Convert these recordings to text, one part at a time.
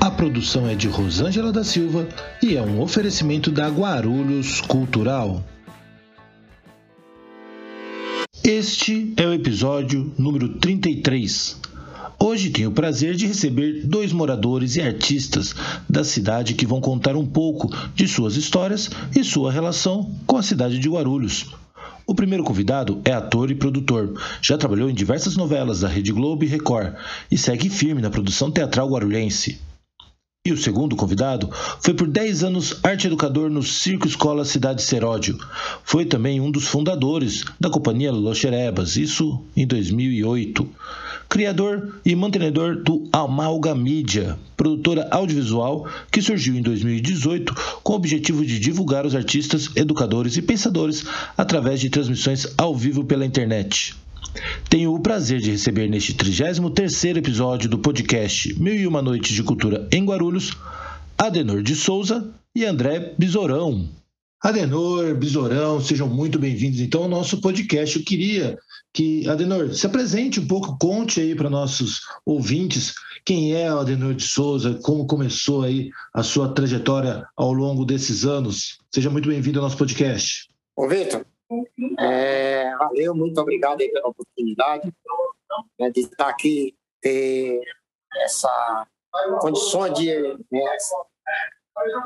A produção é de Rosângela da Silva e é um oferecimento da Guarulhos Cultural. Este é o episódio número 33. Hoje tenho o prazer de receber dois moradores e artistas da cidade que vão contar um pouco de suas histórias e sua relação com a cidade de Guarulhos. O primeiro convidado é ator e produtor. Já trabalhou em diversas novelas da Rede Globo e Record e segue firme na produção teatral guarulhense. E o segundo convidado foi por 10 anos arte educador no Circo Escola Cidade Seródio. Foi também um dos fundadores da companhia Loxerebas, isso em 2008. Criador e mantenedor do Amalga Mídia, produtora audiovisual que surgiu em 2018 com o objetivo de divulgar os artistas, educadores e pensadores através de transmissões ao vivo pela internet. Tenho o prazer de receber neste 33º episódio do podcast Mil e Uma Noites de Cultura em Guarulhos, Adenor de Souza e André Besourão. Adenor, Besourão, sejam muito bem-vindos então ao nosso podcast. Eu queria que, Adenor, se apresente um pouco, conte aí para nossos ouvintes quem é o Adenor de Souza, como começou aí a sua trajetória ao longo desses anos. Seja muito bem-vindo ao nosso podcast. Ô, Vitor, é, valeu, muito obrigado pela oportunidade né, de estar aqui, ter essa condições de né,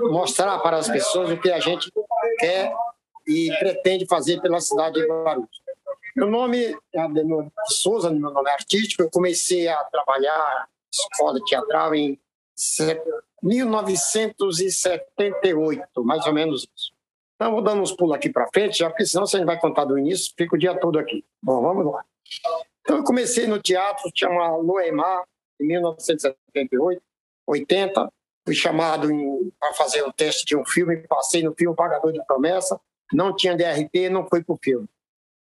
mostrar para as pessoas o que a gente quer e pretende fazer pela cidade de Guarulhos. Meu nome é Adenor Souza, meu nome é artístico. Eu comecei a trabalhar escola teatral em 1978, mais ou menos isso. Então, vou dando uns pulos aqui para frente, já porque senão você vai contar do início, fica o dia todo aqui. Bom, vamos lá. Então, eu comecei no teatro, chama Loemar, em 1978, 80. Fui chamado para fazer o teste de um filme, passei no filme Pagador de Promessa, não tinha DRT, não fui para o filme.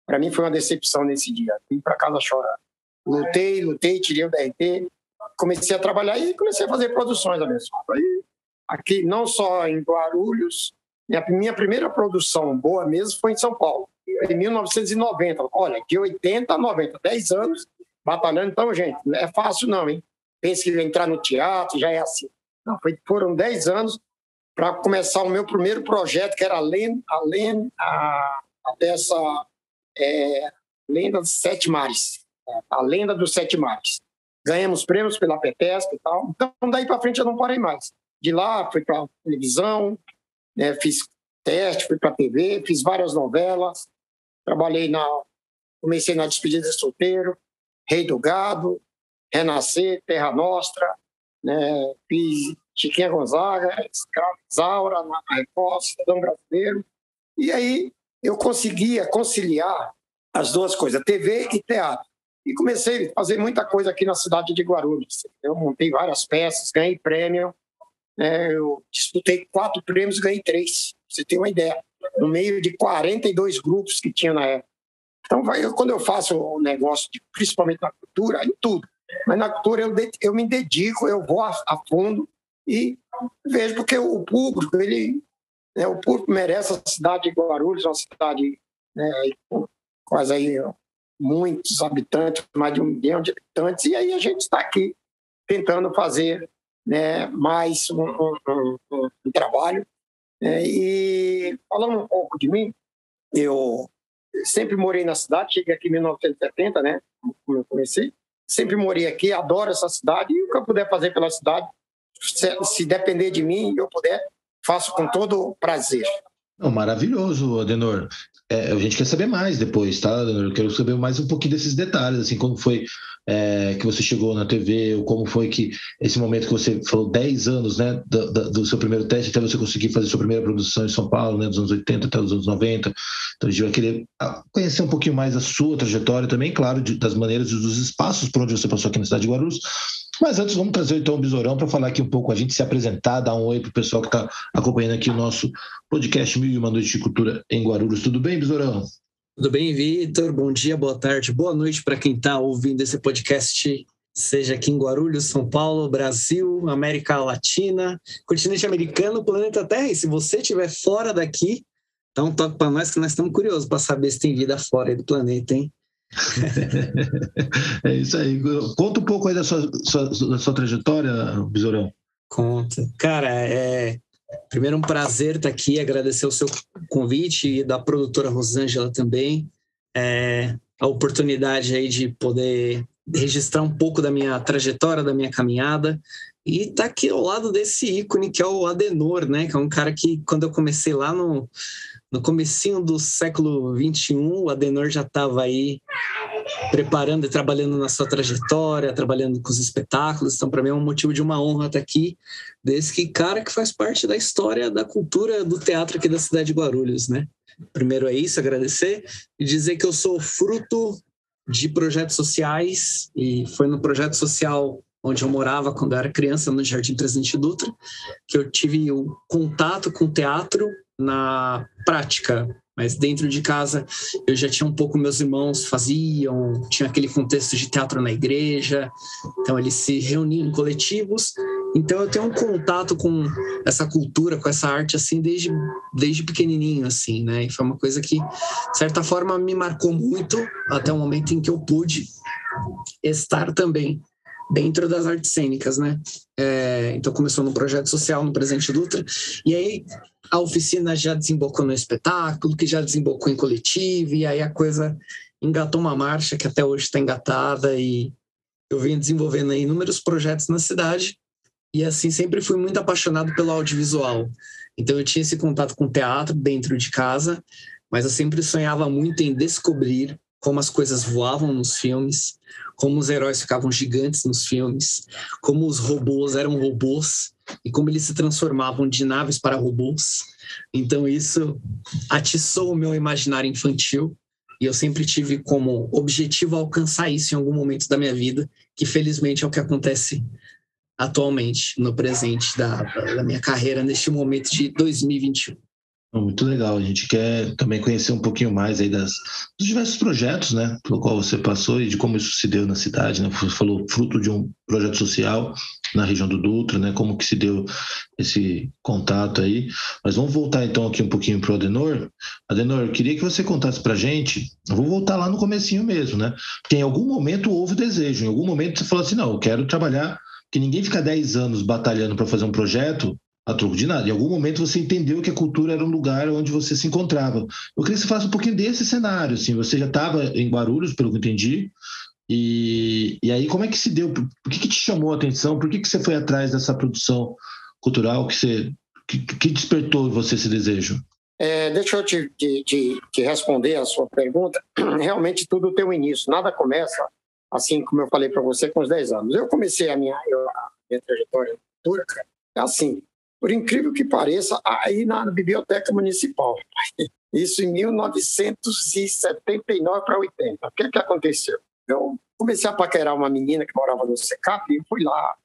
Para mim foi uma decepção nesse dia. Vim para casa chorar. Lutei, lutei, tirei o DRT, comecei a trabalhar e comecei a fazer produções, abençoado. Aí, aqui, não só em Guarulhos, minha, minha primeira produção boa mesmo foi em São Paulo, em 1990. Olha, de 80 a 90, 10 anos batalhando. Então, gente, não é fácil não, hein? Pense que entrar no teatro já é assim. Não, foi, foram 10 anos para começar o meu primeiro projeto, que era além, além a, a dessa é, Lenda dos Sete Mares, a Lenda dos Sete Mares. Ganhamos prêmios pela Petesca e tal. Então, daí para frente eu não parei mais. De lá, fui para televisão, né? Fiz teste, fui para TV, fiz várias novelas, trabalhei na. Comecei na Despedida de Solteiro, Rei do Gado, Renascer, Terra Nostra, né? fiz Chiquinha Gonzaga, Isaura, na Record, Cidadão Brasileiro. E aí eu conseguia conciliar as duas coisas, TV e teatro. E comecei a fazer muita coisa aqui na cidade de Guarulhos. Eu montei várias peças, ganhei prêmio, é, eu disputei quatro prêmios e ganhei três, você tem uma ideia, no meio de 42 grupos que tinha na época. Então, vai, eu, quando eu faço o negócio, de, principalmente na cultura, em tudo, mas na cultura eu, eu me dedico, eu vou a, a fundo e vejo porque o público, ele, né, o público merece a cidade de Guarulhos, uma cidade né, quase aí muitos habitantes, mais de um milhão de habitantes, e aí a gente está aqui tentando fazer né, mais um, um, um, um trabalho. É, e falando um pouco de mim, eu sempre morei na cidade, cheguei aqui em 1970, né, como eu comecei, sempre morei aqui, adoro essa cidade e o que eu puder fazer pela cidade, se, se depender de mim, eu puder, faço com todo prazer. maravilhoso, Adenor. É, a gente quer saber mais depois, tá? Eu quero saber mais um pouquinho desses detalhes, assim, como foi é, que você chegou na TV, ou como foi que esse momento que você falou 10 anos né, do, do, seu primeiro teste até você conseguir fazer sua primeira produção em São Paulo, né, dos anos 80 até os anos 90. Então a gente vai querer ah, conhecer um pouquinho mais a sua trajetória também, claro, de, das maneiras e dos espaços por onde você passou aqui na cidade de Guarulhos. Mas antes, vamos trazer então o Besourão para falar aqui um pouco, a gente se apresentar, dar um oi para o pessoal que está acompanhando aqui o nosso podcast Mil e Uma Noite de Cultura em Guarulhos. Tudo bem, Besourão? Tudo bem, Vitor? Bom dia, boa tarde, boa noite para quem está ouvindo esse podcast, seja aqui em Guarulhos, São Paulo, Brasil, América Latina, continente americano, planeta Terra. E se você estiver fora daqui, dá um toque para nós que nós estamos curiosos para saber se tem vida fora do planeta, hein? é isso aí. Conta um pouco aí da sua, sua, da sua trajetória, Besourão. Conta. Cara, é primeiro um prazer estar aqui, agradecer o seu convite e da produtora Rosângela também. É, a oportunidade aí de poder registrar um pouco da minha trajetória, da minha caminhada. E tá aqui ao lado desse ícone que é o Adenor, né? Que é um cara que, quando eu comecei lá no, no comecinho do século XXI, o Adenor já estava aí preparando e trabalhando na sua trajetória, trabalhando com os espetáculos. Então, para mim é um motivo de uma honra estar aqui, desse cara que faz parte da história da cultura do teatro aqui da cidade de Guarulhos, né? Primeiro é isso, agradecer e dizer que eu sou fruto de projetos sociais e foi no projeto social onde eu morava quando eu era criança, no Jardim Presidente Dutra, que eu tive o contato com o teatro na prática, mas dentro de casa eu já tinha um pouco meus irmãos faziam, tinha aquele contexto de teatro na igreja, então eles se reuniam em coletivos. Então eu tenho um contato com essa cultura, com essa arte assim desde desde pequenininho assim, né? E foi uma coisa que de certa forma me marcou muito até o momento em que eu pude estar também dentro das artes cênicas, né? É, então começou no projeto social no Presente Dutra e aí a oficina já desembocou no espetáculo, que já desembocou em coletivo, e aí a coisa engatou uma marcha que até hoje está engatada e eu venho desenvolvendo inúmeros projetos na cidade e assim sempre fui muito apaixonado pelo audiovisual. Então eu tinha esse contato com o teatro dentro de casa, mas eu sempre sonhava muito em descobrir como as coisas voavam nos filmes, como os heróis ficavam gigantes nos filmes, como os robôs eram robôs e como eles se transformavam de naves para robôs. Então isso atiçou o meu imaginário infantil e eu sempre tive como objetivo alcançar isso em algum momento da minha vida, que felizmente é o que acontece atualmente, no presente da, da minha carreira, neste momento de 2021. Muito legal. A gente quer também conhecer um pouquinho mais aí das, dos diversos projetos, né, pelo qual você passou e de como isso se deu na cidade, né? Você falou fruto de um projeto social na região do Dutra, né? Como que se deu esse contato aí. Mas vamos voltar então aqui um pouquinho para o Adenor. Adenor, eu queria que você contasse para gente. Eu vou voltar lá no comecinho mesmo, né? Porque em algum momento houve desejo, em algum momento você falou assim, não, eu quero trabalhar que ninguém fica 10 anos batalhando para fazer um projeto a troco de nada. Em algum momento você entendeu que a cultura era um lugar onde você se encontrava. Eu queria que você falasse um pouquinho desse cenário. Assim, você já estava em Guarulhos, pelo que entendi, e, e aí como é que se deu? Por que, que te chamou a atenção? Por que, que você foi atrás dessa produção cultural que, você, que, que despertou em você esse desejo? É, deixa eu te, te, te, te, responder a sua pergunta. Realmente tudo tem um início. Nada começa assim como eu falei para você com os 10 anos. Eu comecei a minha, a minha trajetória turca assim por incrível que pareça, aí na Biblioteca Municipal. Isso em 1979 para 80. O que, é que aconteceu? Eu comecei a paquerar uma menina que morava no SECAP e fui lá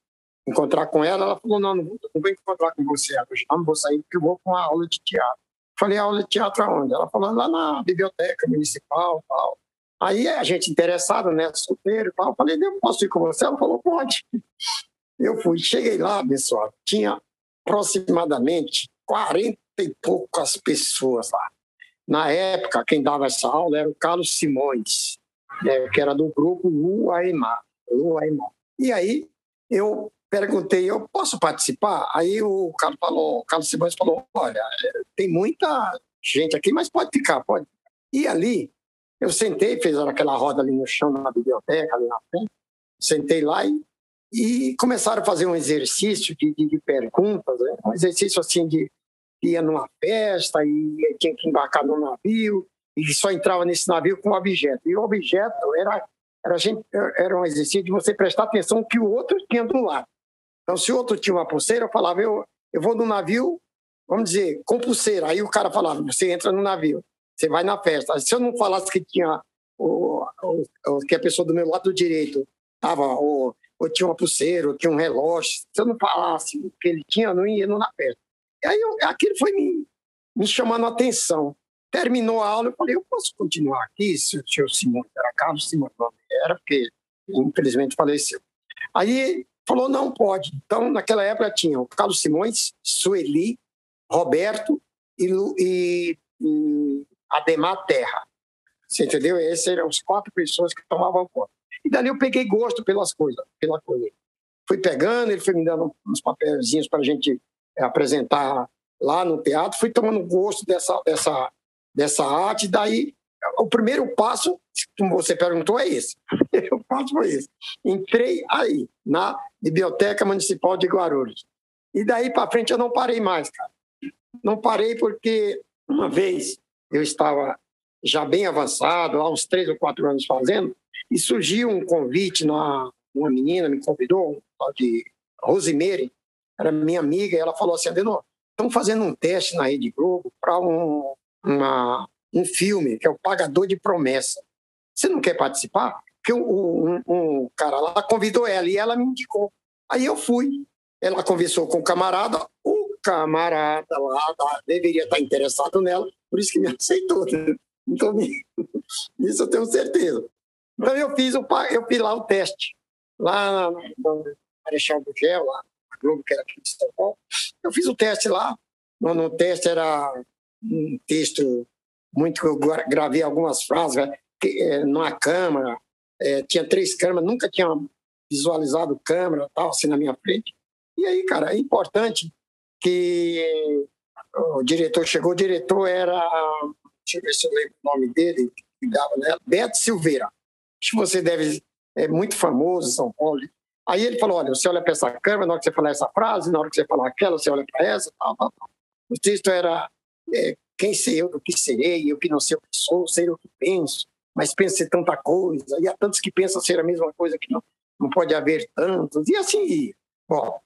encontrar com ela. Ela falou: Não, não vou, não vou encontrar com você hoje, não, vou sair porque eu vou com uma aula de teatro. Falei: Aula de teatro aonde? Ela falou: Lá na Biblioteca Municipal tal. Aí a gente interessado, né, solteiro e tal. Falei: Eu posso ir com você? Ela falou: Pode. Eu fui, cheguei lá, pessoal, tinha aproximadamente 40 e poucas pessoas lá. Na época, quem dava essa aula era o Carlos Simões, né, que era do grupo. Luaimar. E aí eu perguntei, eu posso participar? Aí o Carlos, falou, o Carlos Simões falou, olha, tem muita gente aqui, mas pode ficar, pode. E ali, eu sentei, fez aquela roda ali no chão, na biblioteca, ali na frente, sentei lá e e começaram a fazer um exercício de, de, de perguntas, né? um exercício assim de ia numa festa e tinha que embarcar no navio e só entrava nesse navio com objeto. E o objeto era, era, gente, era um exercício de você prestar atenção que o outro tinha do lado. Então, se o outro tinha uma pulseira, eu falava, eu, eu vou no navio, vamos dizer, com pulseira. Aí o cara falava, você entra no navio, você vai na festa. Se eu não falasse que tinha o, que a pessoa do meu lado direito estava ou tinha uma pulseira, ou tinha um relógio. Se eu não falasse o que ele tinha, eu não ia na festa. E aí eu, aquilo foi me, me chamando a atenção. Terminou a aula, eu falei, eu posso continuar aqui, se o senhor Simões, era Carlos Simões, não era, porque infelizmente faleceu. Aí falou, não pode. Então, naquela época tinha o Carlos Simões, Sueli, Roberto e, e, e Ademar Terra. Você entendeu? Esses eram os quatro pessoas que tomavam conta. E dali eu peguei gosto pelas coisas, pela coisa. Fui pegando, ele foi me dando uns papelzinhos para a gente apresentar lá no teatro, fui tomando gosto dessa, dessa, dessa arte, daí o primeiro passo, como você perguntou, é esse. O passo foi esse. Entrei aí, na Biblioteca Municipal de Guarulhos. E daí para frente eu não parei mais, cara. Não parei porque uma vez eu estava já bem avançado, há uns três ou quatro anos fazendo, e surgiu um convite, numa, uma menina me convidou, de Rosemary, era minha amiga, e ela falou assim, Adenor, estão fazendo um teste na Rede Globo para um, uma, um filme, que é o Pagador de Promessa. Você não quer participar? Porque um, um, cara lá convidou ela e ela me indicou. Aí eu fui. Ela conversou com o camarada, o camarada lá deveria estar interessado nela, por isso que me aceitou. Né? Então, isso eu tenho certeza. Então, eu fiz, o, eu fiz lá o teste, lá no Marechal Gugel, lá na Globo, que era aqui de São Paulo. Eu fiz o teste lá. No, no teste era um texto muito que eu gravei algumas frases né, que, é, numa câmera, é, tinha três câmeras, nunca tinha visualizado câmera tal assim na minha frente. E aí, cara, é importante que o diretor chegou, o diretor era deixa eu ver se eu lembro o nome dele, cuidava nela, Beto Silveira. Que você deve, é muito famoso em São Paulo. Aí ele falou: olha, você olha para essa câmera, na hora que você falar essa frase, na hora que você falar aquela, você olha para essa, tal, tal, tal. O texto era: é, quem sei eu do que serei, eu que não sei o que sou, sei o que penso, mas penso ser tanta coisa, e há tantos que pensam ser a mesma coisa que não, não pode haver tantos, e assim Bom,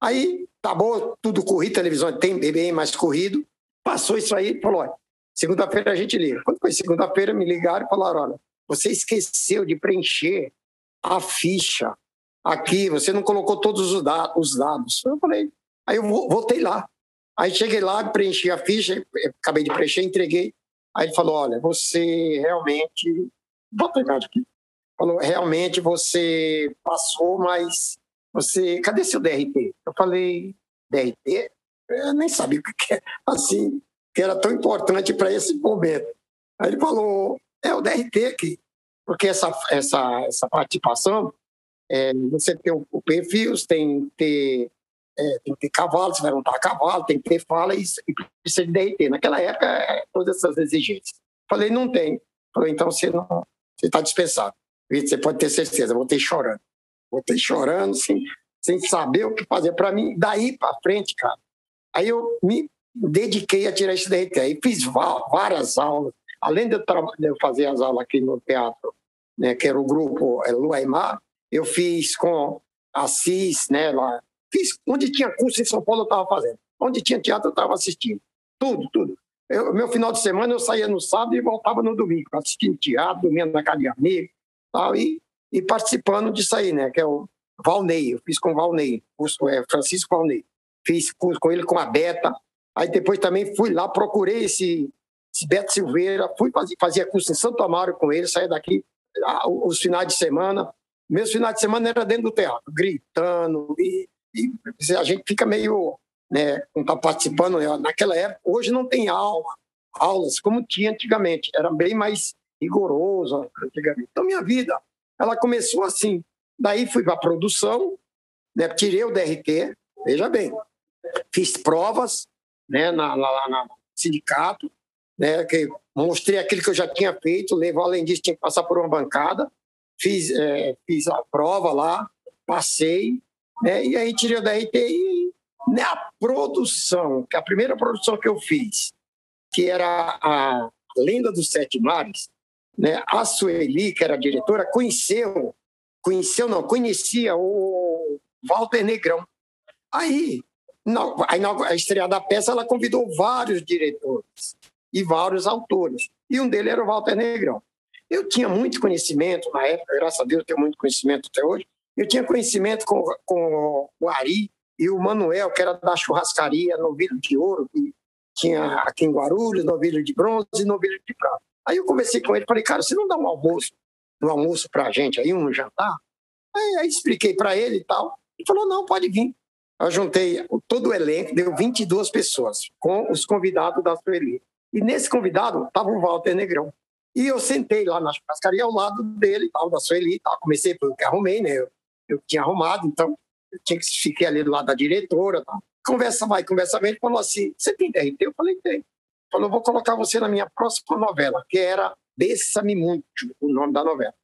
aí tá bom, tudo corrido, televisão tem bem mais corrido, passou isso aí, falou: olha, Segunda-feira a gente liga. Quando foi segunda-feira, me ligaram e falaram: olha, você esqueceu de preencher a ficha aqui, você não colocou todos os, os dados. Eu falei, aí eu voltei lá. Aí cheguei lá, preenchi a ficha, acabei de preencher, entreguei. Aí ele falou: olha, você realmente. Bota a aqui. Falou: realmente você passou, mas você. Cadê seu DRT? Eu falei: DRT? Eu nem sabia o que é. Assim, que era tão importante para esse momento. Aí ele falou, é o DRT aqui, porque essa, essa, essa participação, é, você tem o, o perfil, tem que ter, é, tem que ter cavalo, você vai montar cavalo, tem que ter fala e, e precisa de DRT. Naquela época, é, todas essas exigências. Falei, não tem. Falei, então você não você está dispensado. Você pode ter certeza, voltei chorando. Voltei chorando, sem, sem saber o que fazer. Para mim, daí para frente, cara, aí eu me dediquei a tirar esse DRT. Aí fiz várias aulas, além de eu, fazer as aulas aqui no teatro, né, que era o grupo é, Luaimar, eu fiz com Assis, né, lá. Fiz onde tinha curso em São Paulo, eu estava fazendo. Onde tinha teatro, eu estava assistindo. Tudo, tudo. Eu, meu final de semana, eu saía no sábado e voltava no domingo, assistindo teatro, dormindo na casa de amigo, tal, e, e participando disso aí, né, que é o Valnei. Eu fiz com o Valnei, curso, é, Francisco Valnei. Fiz curso com ele, com a Beta, Aí depois também fui lá, procurei esse, esse Beto Silveira, fui fazer, fazia curso em Santo Amaro com ele, saía daqui ah, os finais de semana. Meus finais de semana era dentro do teatro, gritando, e, a gente fica meio, né, não está participando. Né, naquela época, hoje não tem aula, aulas como tinha antigamente, era bem mais rigoroso antigamente. Então, minha vida, ela começou assim. Daí fui para a produção, né, tirei o DRT, veja bem, fiz provas, né, na, lá, na sindicato, né, que mostrei aquilo que eu já tinha feito, levou além disso, tinha que passar por uma bancada, fiz, é, fiz a prova lá, passei, né, e aí tirei da RTI. Na produção, que a primeira produção que eu fiz, que era a Lenda dos Sete Mares, né, a Sueli, que era a diretora, conheceu, conheceu não, conhecia o Walter Negrão. Aí a estreia da peça, ela convidou vários diretores e vários autores. E um deles era o Walter Negrão. Eu tinha muito conhecimento na época, graças a Deus, tenho muito conhecimento até hoje. Eu tinha conhecimento com, com o Ari e o Manuel, que era da churrascaria Novilho de Ouro, que tinha aqui em Guarulhos, Novilho de Bronze e Novilho de Prata. Aí eu conversei com ele, falei, cara, você não dá um almoço, um almoço para a gente aí, um jantar? Aí, aí expliquei para ele e tal. Ele falou, não, pode vir. Eu juntei todo o elenco, deu 22 pessoas, com os convidados da Sueli. E nesse convidado estava o Walter Negrão. E eu sentei lá na churrascaria ao lado dele, tal, da Sueli, tal. comecei porque arrumei, né? Eu, eu tinha arrumado, então eu tinha que ficar ali do lado da diretora. Tal. Conversa vai, conversa vem. Falou assim: Você tem DRT? Eu falei: Tem. Falou: Vou colocar você na minha próxima novela, que era Bessa-me Muito, o nome da novela.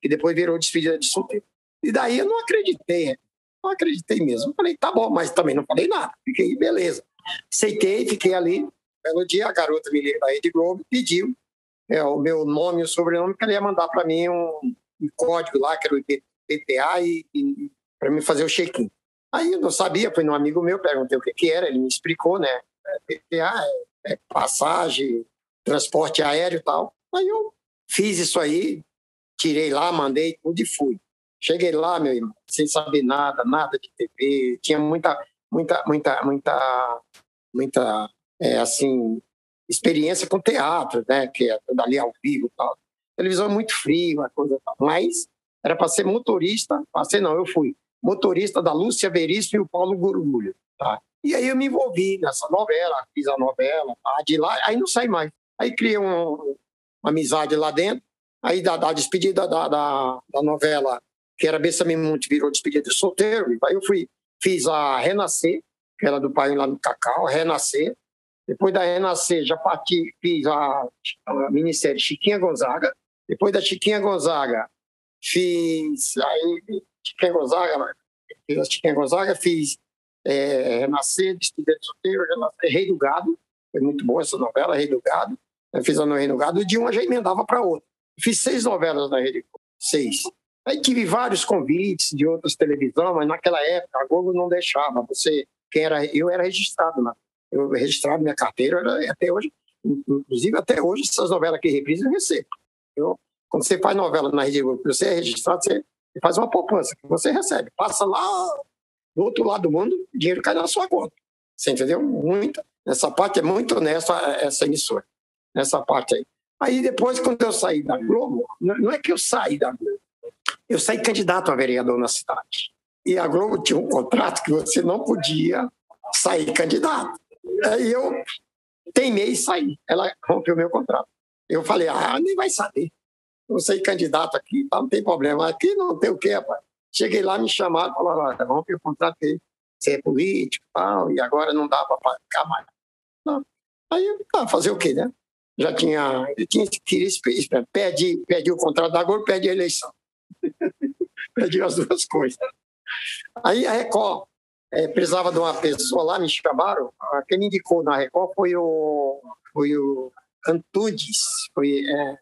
Que depois virou Despedida de Solteiro. E daí eu não acreditei, não acreditei mesmo. Eu falei: Tá bom, mas também não falei nada. Fiquei, beleza. Aceitei, fiquei ali. Belo dia, a garota me liga da Rede Globo pediu é, o meu nome e o sobrenome, que ela ia mandar para mim um, um, código lá, que era o IPTA, e, e para me fazer o check-in. Aí eu não sabia, fui num amigo meu, perguntei o que, que era, ele me explicou, né? PTA é, é passagem, transporte aéreo e tal. Aí eu fiz isso aí, tirei lá, mandei tudo e fui. Cheguei lá, meu irmão, sem saber nada, nada de TV, tinha muita, muita, muita, muita, muita, é, assim, experiência com teatro, né? Que é dali ao vivo e tal. Televisão é muito frio, uma coisa tal. Mas era para ser motorista, passei não, eu fui motorista da Lúcia Veríssimo e o Paulo Gurgulho, tá? E aí eu me envolvi nessa novela, fiz a novela, de lá, aí não saí mais. Aí criei um, uma amizade lá dentro, aí da, da despedida da, da, da, novela, que era Bessa Monte, virou despedida de solteiro, aí eu fui, fiz a Renascer, que era do pai lá no Cacau, Renascer, depois da Renascer, já parti, fiz a, a minissérie Chiquinha Gonzaga. Depois da Chiquinha Gonzaga, fiz aí, Chiquinha Gonzaga, fiz a Chiquinha Gonzaga, fiz é, Renascer, de Solteiro, Renascer, Rei do Gado. Foi muito boa essa novela, Rei do Gado. Eu fiz a no Rei do Gado, e de uma já emendava para outra. Fiz seis novelas na Rede seis. Aí tive vários convites de outras televisões, mas naquela época a Globo não deixava. Você, quem era, eu era registrado na eu registrado minha carteira, era, até hoje, inclusive até hoje, essas novelas que reprisam, eu recebo. Eu, quando você faz novela na Rede Globo, você é registrado, você faz uma poupança, que você recebe. Passa lá do outro lado do mundo, o dinheiro cai na sua conta. Você entendeu? Muita. Essa parte é muito honesta, essa emissora. Nessa parte aí. Aí depois, quando eu saí da Globo, não é que eu saí da Globo, eu saí candidato a vereador na cidade. E a Globo tinha um contrato que você não podia sair candidato. Aí eu teimei saí. Ela rompeu meu contrato. Eu falei, ah, nem vai saber. Eu saí candidato aqui, tá, não tem problema. Aqui não tem o quê, rapaz. Cheguei lá, me chamaram, falaram, olha, rompe o contrato aí. Você é político tal, e agora não dá para ficar mais. Não. Aí, ah, fazer o quê, né? Já tinha, eu tinha queria pede, pede o contrato da Globo, a eleição. pedi as duas coisas. Aí a Record é, precisava de uma pessoa lá, me chamaram. Quem me indicou na Record foi o, foi o Antunes, foi é,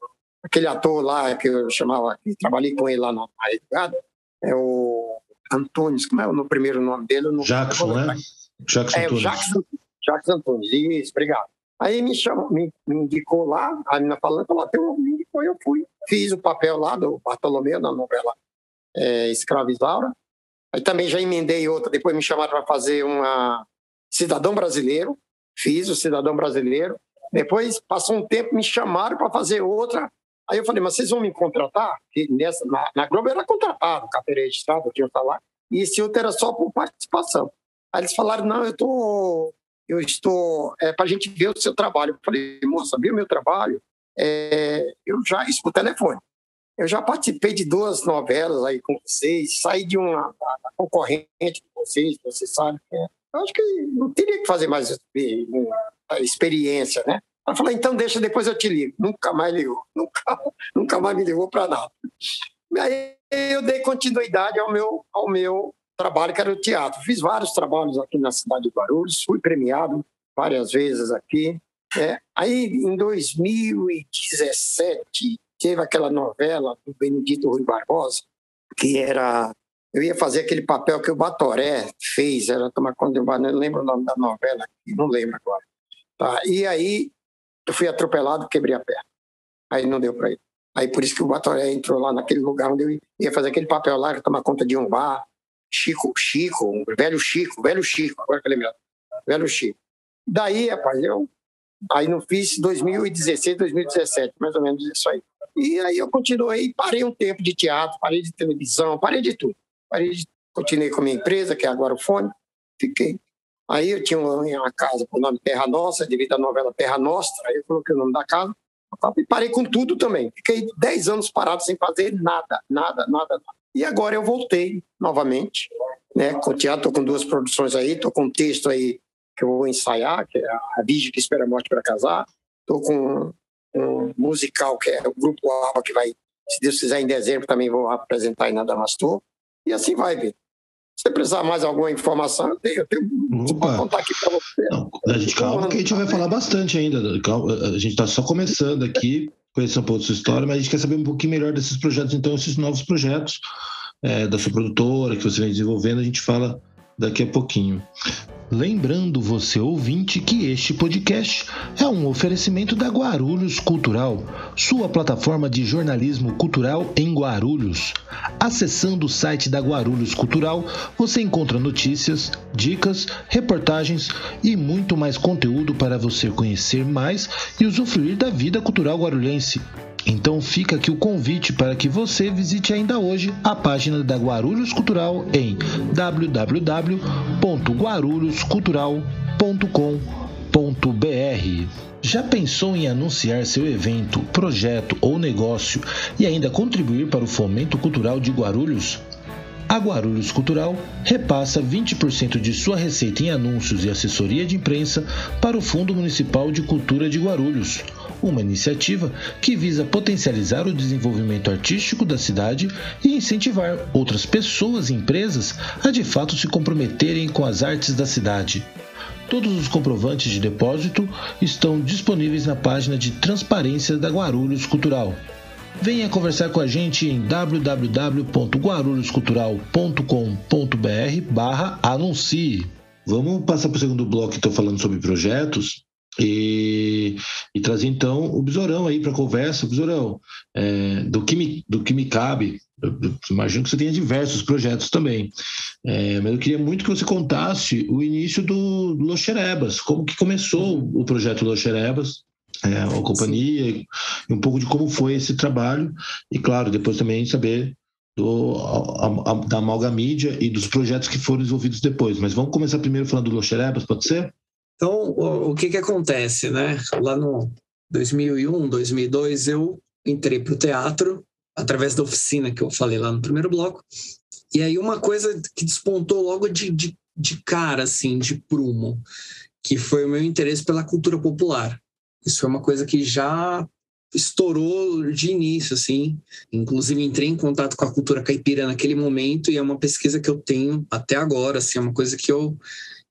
aquele ator lá que eu chamava, que trabalhei com ele lá na Rede é o Antunes, como é o primeiro nome dele? Não Jackson, né? Jackson é, Antunes. Jackson, Jackson Antunes, isso, obrigado. Aí me, chamou, me, me indicou lá, a menina falando, falou, tem um me indicou, eu fui. Fiz o papel lá do Bartolomeu na novela é, Escravizaura. Aí também já emendei outra, depois me chamaram para fazer uma Cidadão Brasileiro, fiz o Cidadão Brasileiro. Depois, passou um tempo, me chamaram para fazer outra. Aí eu falei, mas vocês vão me contratar? Nessa, na, na Globo era contratado, carteira registrada, tinha lá. E esse outro era só por participação. Aí eles falaram, não, eu tô, eu estou, é para a gente ver o seu trabalho. Eu falei, moça, viu meu trabalho? É, eu já, isso por telefone. Eu já participei de duas novelas aí com vocês, saí de uma, concorrente de vocês, você sabe. Né? Eu acho que não teria que fazer mais experiência, né? Ela falou, então deixa, depois eu te ligo. Nunca mais ligou, nunca, nunca mais me ligou para nada. Aí eu dei continuidade ao meu, ao meu trabalho, que era o teatro. Fiz vários trabalhos aqui na cidade de Guarulhos, fui premiado várias vezes aqui. É, aí, em 2017, teve aquela novela do Benedito Rui Barbosa, que era. Eu ia fazer aquele papel que o Batoré fez, era tomar conta não lembro o nome da novela, não lembro agora. Tá? E aí eu fui atropelado, quebrei a perna. Aí não deu para ir. Aí por isso que o Batoré entrou lá naquele lugar onde eu ia fazer aquele papel lá, que tomar conta de um bar. Chico, Chico, velho Chico, velho Chico, agora que eu lembro. Velho Chico. Daí, rapaz, eu aí não fiz 2016, 2017, mais ou menos isso aí. E aí eu continuei, parei um tempo de teatro, parei de televisão, parei de tudo. Parei de, continuei com a minha empresa, que é agora o Fone, fiquei. Aí eu tinha uma, casa com o nome Terra Nossa, devido à novela Terra Nostra, aí eu coloquei o nome da casa, e parei com tudo também. Fiquei 10 anos parado sem fazer nada, nada, nada, nada. E agora eu voltei novamente, né, com teatro, estou com duas produções aí, estou com um texto aí que eu vou ensaiar, que é A Virgem que Espera a Morte para Casar, estou com um musical que é o Grupo Alba, que vai, se Deus quiser, em dezembro também vou apresentar aí na Damastor, e assim vai, Vitor. Se precisar mais alguma informação, eu tenho, eu tenho Opa. contar aqui para você. Não, a gente, calma que a gente vai falar bastante ainda. A gente está só começando aqui, conhecer um pouco da sua história, mas a gente quer saber um pouquinho melhor desses projetos, então, esses novos projetos é, da sua produtora que você vem desenvolvendo, a gente fala daqui a pouquinho. Lembrando você ouvinte que este podcast é um oferecimento da Guarulhos Cultural, sua plataforma de jornalismo cultural em Guarulhos. Acessando o site da Guarulhos Cultural, você encontra notícias, dicas, reportagens e muito mais conteúdo para você conhecer mais e usufruir da vida cultural guarulhense. Então fica aqui o convite para que você visite ainda hoje a página da Guarulhos Cultural em www.guarulhoscultural.com.br. Já pensou em anunciar seu evento, projeto ou negócio e ainda contribuir para o fomento cultural de Guarulhos? A Guarulhos Cultural repassa 20% de sua receita em anúncios e assessoria de imprensa para o Fundo Municipal de Cultura de Guarulhos uma iniciativa que visa potencializar o desenvolvimento artístico da cidade e incentivar outras pessoas e empresas a de fato se comprometerem com as artes da cidade. Todos os comprovantes de depósito estão disponíveis na página de transparência da Guarulhos Cultural. Venha conversar com a gente em www.guarulhoscultural.com.br barra anuncie. Vamos passar para o segundo bloco estou falando sobre projetos. E, e trazer então o Besourão aí para a conversa. Besourão, é, do, que me, do que me cabe, eu, eu imagino que você tenha diversos projetos também, é, mas eu queria muito que você contasse o início do Los Xerebas, como que começou o projeto Los Xerebas, é, a companhia, e um pouco de como foi esse trabalho, e claro, depois também saber do, a, a, da Amalgamídia e dos projetos que foram desenvolvidos depois. Mas vamos começar primeiro falando do Los Xerebas, pode ser? Então, o, o que que acontece, né? Lá no 2001, 2002, eu entrei para o teatro através da oficina que eu falei lá no primeiro bloco. E aí uma coisa que despontou logo de, de, de cara, assim, de prumo, que foi o meu interesse pela cultura popular. Isso foi uma coisa que já estourou de início, assim. Inclusive entrei em contato com a cultura caipira naquele momento e é uma pesquisa que eu tenho até agora, assim, é uma coisa que eu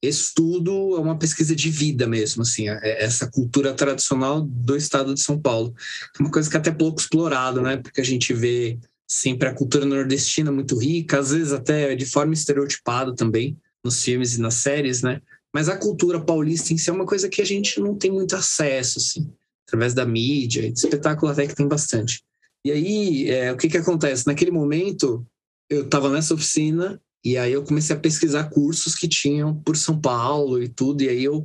estudo é uma pesquisa de vida mesmo, assim, é, é essa cultura tradicional do estado de São Paulo. É uma coisa que é até pouco explorado, né? Porque a gente vê sempre a cultura nordestina muito rica, às vezes até de forma estereotipada também, nos filmes e nas séries, né? Mas a cultura paulista em si é uma coisa que a gente não tem muito acesso, assim, através da mídia, de espetáculo até que tem bastante. E aí, é, o que que acontece? Naquele momento, eu estava nessa oficina e aí eu comecei a pesquisar cursos que tinham por São Paulo e tudo. E aí eu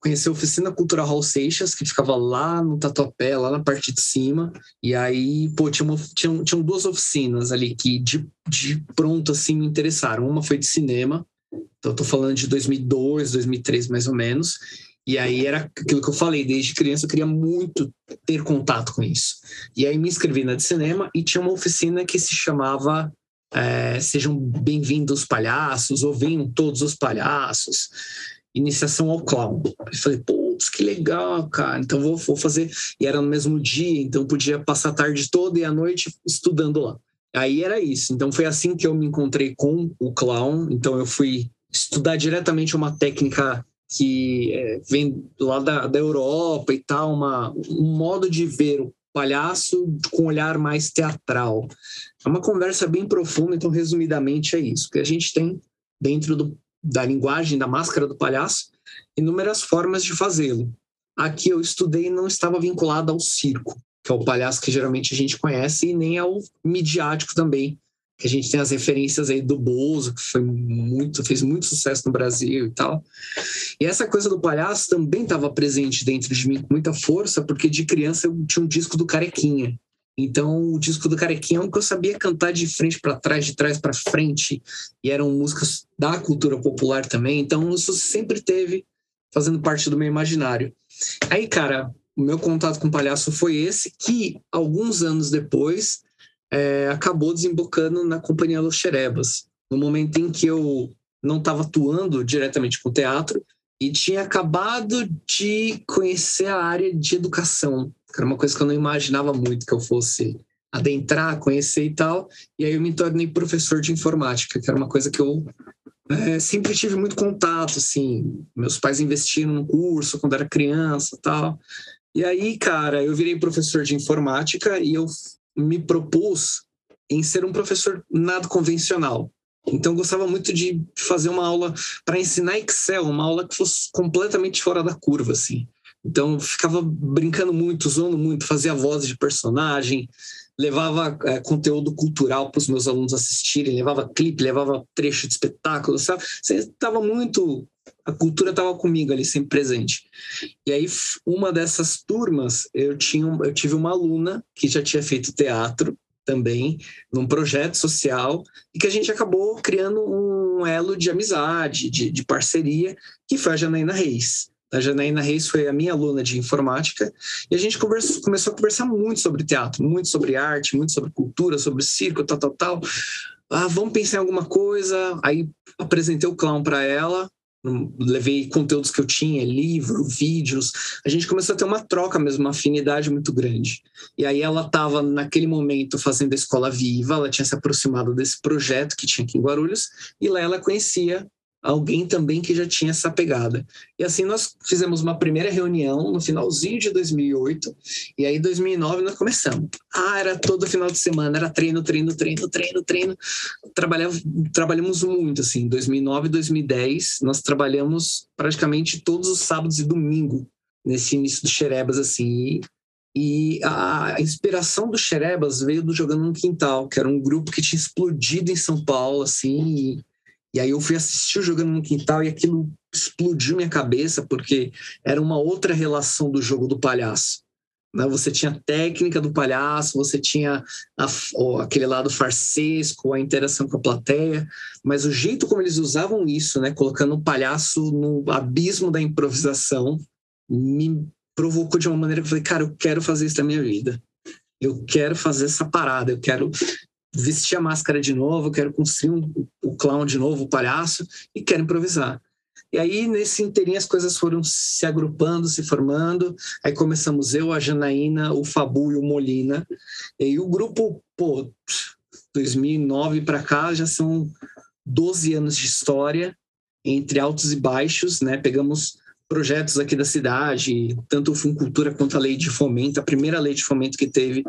conheci a Oficina Cultural Raul Seixas, que ficava lá no Tatuapé, lá na parte de cima. E aí, pô, tinha uma, duas oficinas ali que de, de pronto, assim, me interessaram. Uma foi de cinema, então eu tô falando de 2002, 2003 mais ou menos. E aí era aquilo que eu falei, desde criança eu queria muito ter contato com isso. E aí me inscrevi na de cinema e tinha uma oficina que se chamava é, sejam bem-vindos palhaços, ou venham todos os palhaços. Iniciação ao clown. Eu falei, putz, que legal, cara. Então vou, vou fazer. E era no mesmo dia, então podia passar a tarde toda e a noite estudando lá. Aí era isso. Então foi assim que eu me encontrei com o clown. Então eu fui estudar diretamente uma técnica que é, vem lá da, da Europa e tal, uma, um modo de ver o palhaço com um olhar mais teatral. É uma conversa bem profunda, então, resumidamente, é isso. Que a gente tem dentro do, da linguagem da máscara do palhaço inúmeras formas de fazê-lo. Aqui eu estudei não estava vinculado ao circo. que é o palhaço que geralmente a gente conhece, e nem ao midiático também, que a gente tem as referências aí do Bozo, que foi muito, fez muito sucesso no Brasil e tal. E essa coisa do palhaço também estava presente dentro de mim com muita força, porque de criança eu tinha um disco do Carequinha. Então, o disco do Carequinha é um que eu sabia cantar de frente para trás, de trás para frente, e eram músicas da cultura popular também. Então, isso sempre teve fazendo parte do meu imaginário. Aí, cara, o meu contato com o palhaço foi esse, que alguns anos depois é, acabou desembocando na Companhia Los Xerebas, no momento em que eu não estava atuando diretamente com o teatro e tinha acabado de conhecer a área de educação, que era uma coisa que eu não imaginava muito que eu fosse adentrar, conhecer e tal. E aí eu me tornei professor de informática, que era uma coisa que eu é, sempre tive muito contato, assim. Meus pais investiram no curso quando era criança tal. E aí, cara, eu virei professor de informática e eu me propus em ser um professor nada convencional. Então, eu gostava muito de fazer uma aula para ensinar Excel, uma aula que fosse completamente fora da curva, assim. Então, eu ficava brincando muito, zoando muito, fazia voz de personagem, levava é, conteúdo cultural para os meus alunos assistirem, levava clipe, levava trecho de espetáculo, sabe? Estava muito. A cultura estava comigo ali, sempre presente. E aí, uma dessas turmas, eu, tinha, eu tive uma aluna que já tinha feito teatro também, num projeto social, e que a gente acabou criando um elo de amizade, de, de parceria, que foi a Janaína Reis. A Janaína Reis foi a minha aluna de informática e a gente conversou, começou a conversar muito sobre teatro, muito sobre arte, muito sobre cultura, sobre circo, tal, tal, tal. Ah, vamos pensar em alguma coisa. Aí apresentei o clown para ela, levei conteúdos que eu tinha, livro, vídeos. A gente começou a ter uma troca mesmo, uma afinidade muito grande. E aí ela estava naquele momento fazendo a escola viva, ela tinha se aproximado desse projeto que tinha aqui em Guarulhos e lá ela conhecia alguém também que já tinha essa pegada. E assim nós fizemos uma primeira reunião no finalzinho de 2008 e aí em 2009 nós começamos. Ah, era todo final de semana, era treino, treino, treino, treino, treino. Trabalhava, trabalhamos muito assim, 2009 e 2010 nós trabalhamos praticamente todos os sábados e domingo nesse início do Xerebas assim. E a inspiração do Xerebas veio do Jogando no Quintal, que era um grupo que tinha explodido em São Paulo, assim, e aí eu fui assistir Jogando no Quintal e aquilo explodiu minha cabeça, porque era uma outra relação do jogo do palhaço. Né? Você tinha a técnica do palhaço, você tinha a, aquele lado farsesco, a interação com a plateia, mas o jeito como eles usavam isso, né? colocando o palhaço no abismo da improvisação, me provocou de uma maneira que eu falei, cara, eu quero fazer isso na minha vida. Eu quero fazer essa parada, eu quero vestir a máscara de novo, quero construir um, o clown de novo, o palhaço, e quero improvisar. E aí, nesse inteirinho, as coisas foram se agrupando, se formando. Aí começamos eu, a Janaína, o Fabu e o Molina. E o grupo, pô, 2009 para cá já são 12 anos de história, entre altos e baixos, né? Pegamos projetos aqui da cidade, tanto o Fundo Cultura quanto a Lei de Fomento, a primeira lei de fomento que teve,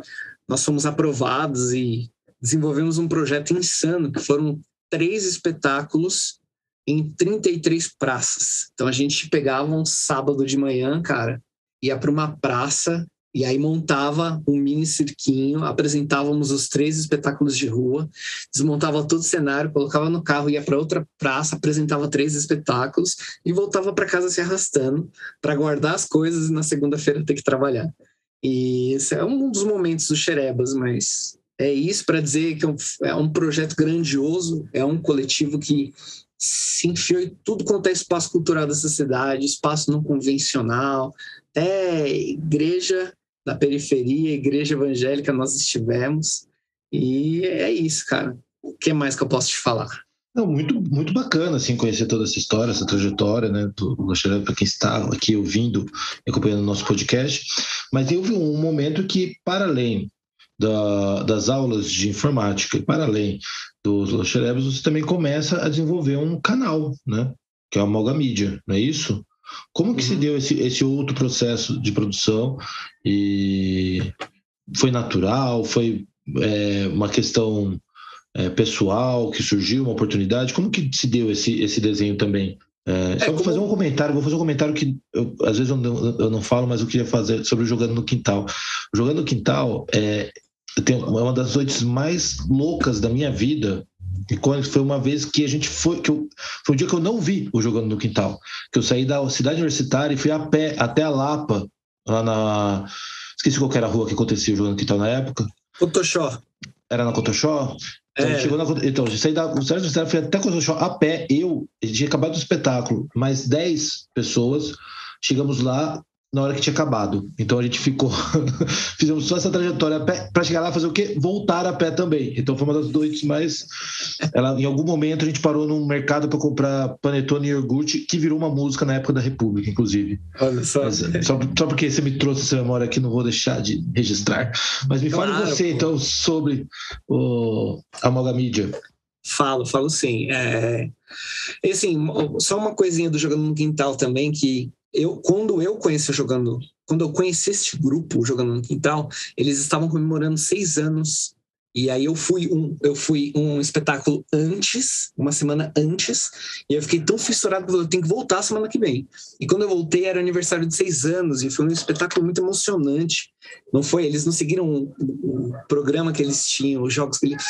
nós fomos aprovados e desenvolvemos um projeto insano, que foram três espetáculos em 33 praças. Então a gente pegava um sábado de manhã, cara, ia para uma praça e aí montava um mini cirquinho, apresentávamos os três espetáculos de rua, desmontava todo o cenário, colocava no carro, ia para outra praça, apresentava três espetáculos e voltava para casa se arrastando para guardar as coisas e na segunda-feira ter que trabalhar. E esse é um dos momentos do Xerebas, mas é isso para dizer que é um, é um, projeto grandioso, é um coletivo que se enfiou em tudo quanto é espaço cultural dessa cidade, espaço não convencional, até igreja da periferia, igreja evangélica nós estivemos. E é isso, cara. O que mais que eu posso te falar? Não, muito, muito bacana assim, conhecer toda essa história, essa trajetória, né? Gostaria para quem está aqui ouvindo acompanhando o nosso podcast. Mas vi um momento que, para além da, das aulas de informática, para além dos Loxerebs, você também começa a desenvolver um canal, né? Que é o Amalga Mídia, não é isso? Como que uhum. se deu esse, esse outro processo de produção? E foi natural? Foi é, uma questão é, pessoal que surgiu, uma oportunidade? Como que se deu esse, esse desenho também? É, é, só vou fazer um comentário, vou fazer um comentário que eu, às vezes eu não, eu não, falo, mas eu queria fazer sobre o Jogando no Quintal. O Jogando no Quintal é, tenho, é uma das noites mais loucas da minha vida. E quando foi uma vez que a gente foi, que eu, foi um dia que eu não vi o Jogando no Quintal. Que eu saí da cidade universitária e fui a pé até a Lapa, lá na. Esqueci qual era a rua que acontecia o Jogando no Quintal na época. Cotoxó. Era na Cotoxó? Então, é. chegou na, então, saiu da universitária, fui até Cotoxó a pé, eu, a gente tinha acabado o espetáculo, mais 10 pessoas, chegamos lá, na hora que tinha acabado. Então a gente ficou. fizemos só essa trajetória para chegar lá fazer o quê? Voltar a pé também. Então foi uma das noites mais. Ela, em algum momento a gente parou num mercado para comprar panetone e iogurte, que virou uma música na época da República, inclusive. Olha só. Mas, só, só, porque você me trouxe essa memória aqui, não vou deixar de registrar. Mas me claro, fale você, pô. então, sobre o, a Mogamídia. Falo, falo sim. É... E assim, só uma coisinha do Jogando no Quintal também, que eu quando eu conheci jogando, quando eu conheci este grupo jogando no quintal, eles estavam comemorando seis anos e aí eu fui um, eu fui um espetáculo antes, uma semana antes, e eu fiquei tão fissurado que eu tenho que voltar semana que vem. E quando eu voltei era aniversário de seis anos e foi um espetáculo muito emocionante. Não foi? Eles não seguiram o, programa que eles tinham, os jogos que eles,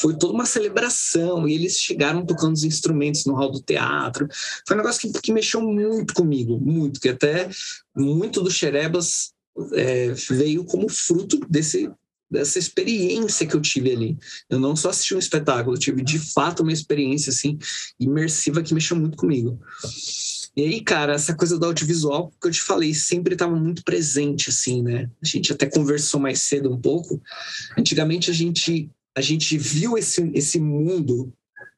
foi toda uma celebração e eles chegaram tocando os instrumentos no hall do teatro. Foi um negócio que, que mexeu muito comigo, muito, que até muito do Xerebas é, veio como fruto desse dessa experiência que eu tive ali. Eu não só assisti um espetáculo, eu tive de fato uma experiência assim imersiva que mexeu muito comigo. E aí, cara, essa coisa do audiovisual que eu te falei sempre estava muito presente assim, né? A gente até conversou mais cedo um pouco. Antigamente a gente a gente viu esse esse mundo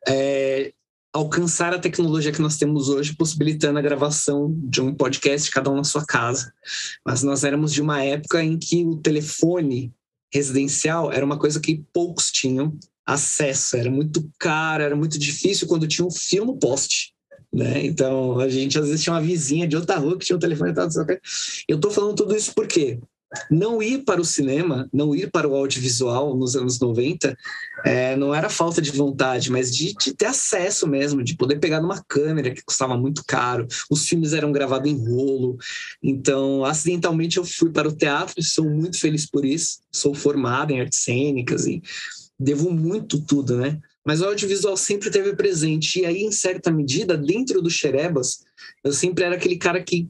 é, alcançar a tecnologia que nós temos hoje, possibilitando a gravação de um podcast, cada um na sua casa. Mas nós éramos de uma época em que o telefone residencial era uma coisa que poucos tinham acesso, era muito caro, era muito difícil quando tinha um fio no poste. Né? Então, a gente às vezes tinha uma vizinha de outra rua que tinha um telefone. Eu estou falando tudo isso porque não ir para o cinema, não ir para o audiovisual nos anos 90, é, não era falta de vontade, mas de, de, ter acesso mesmo, de poder pegar numa câmera que custava muito caro. Os filmes eram gravados em rolo. Então, acidentalmente, eu fui para o teatro e sou muito feliz por isso. Sou formado em artes cênicas e devo muito tudo, né? Mas o audiovisual sempre teve presente. E aí, em certa medida, dentro do Xerebas, eu sempre era aquele cara que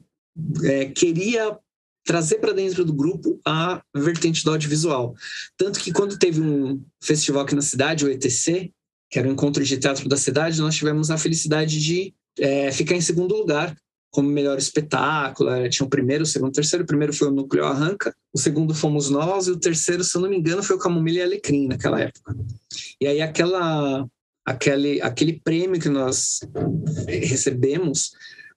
é, queria trazer para dentro do grupo a vertente do audiovisual. Tanto que quando teve um festival aqui na cidade, o ETC, que era o encontro de teatro da cidade, nós tivemos a felicidade de é, ficar em segundo lugar como melhor espetáculo. Tinha o primeiro, o segundo, o terceiro. O primeiro foi o Núcleo Arranca, o segundo fomos nós, e o terceiro, se eu não me engano, foi o Camomilha e Alecrim naquela época. E aí aquela, aquele, aquele prêmio que nós recebemos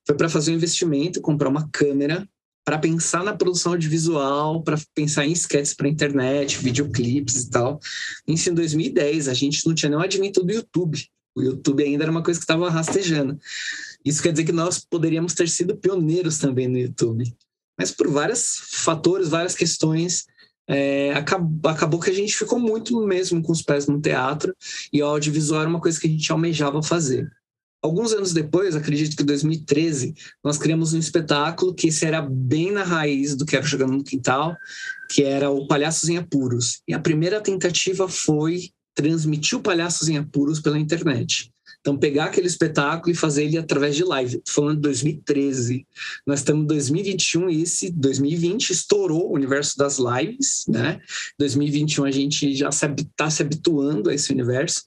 foi para fazer um investimento, comprar uma câmera para pensar na produção audiovisual, para pensar em sketches para internet, videoclipes e tal. Isso em 2010, a gente não tinha nem o advento do YouTube. O YouTube ainda era uma coisa que estava rastejando. Isso quer dizer que nós poderíamos ter sido pioneiros também no YouTube. Mas por vários fatores, várias questões, é, acabou, acabou, que a gente ficou muito mesmo com os pés no teatro e o audiovisual era uma coisa que a gente almejava fazer. Alguns anos depois, acredito que em 2013, nós criamos um espetáculo que será bem na raiz do que era Jogando no Quintal, que era o Palhaços em Apuros. E a primeira tentativa foi transmitir o Palhaços em Apuros pela internet. Então, pegar aquele espetáculo e fazer ele através de live. Estou falando de 2013. Nós estamos em 2021 e esse 2020 estourou o universo das lives, né? 2021 a gente já está se, tá se habituando a esse universo.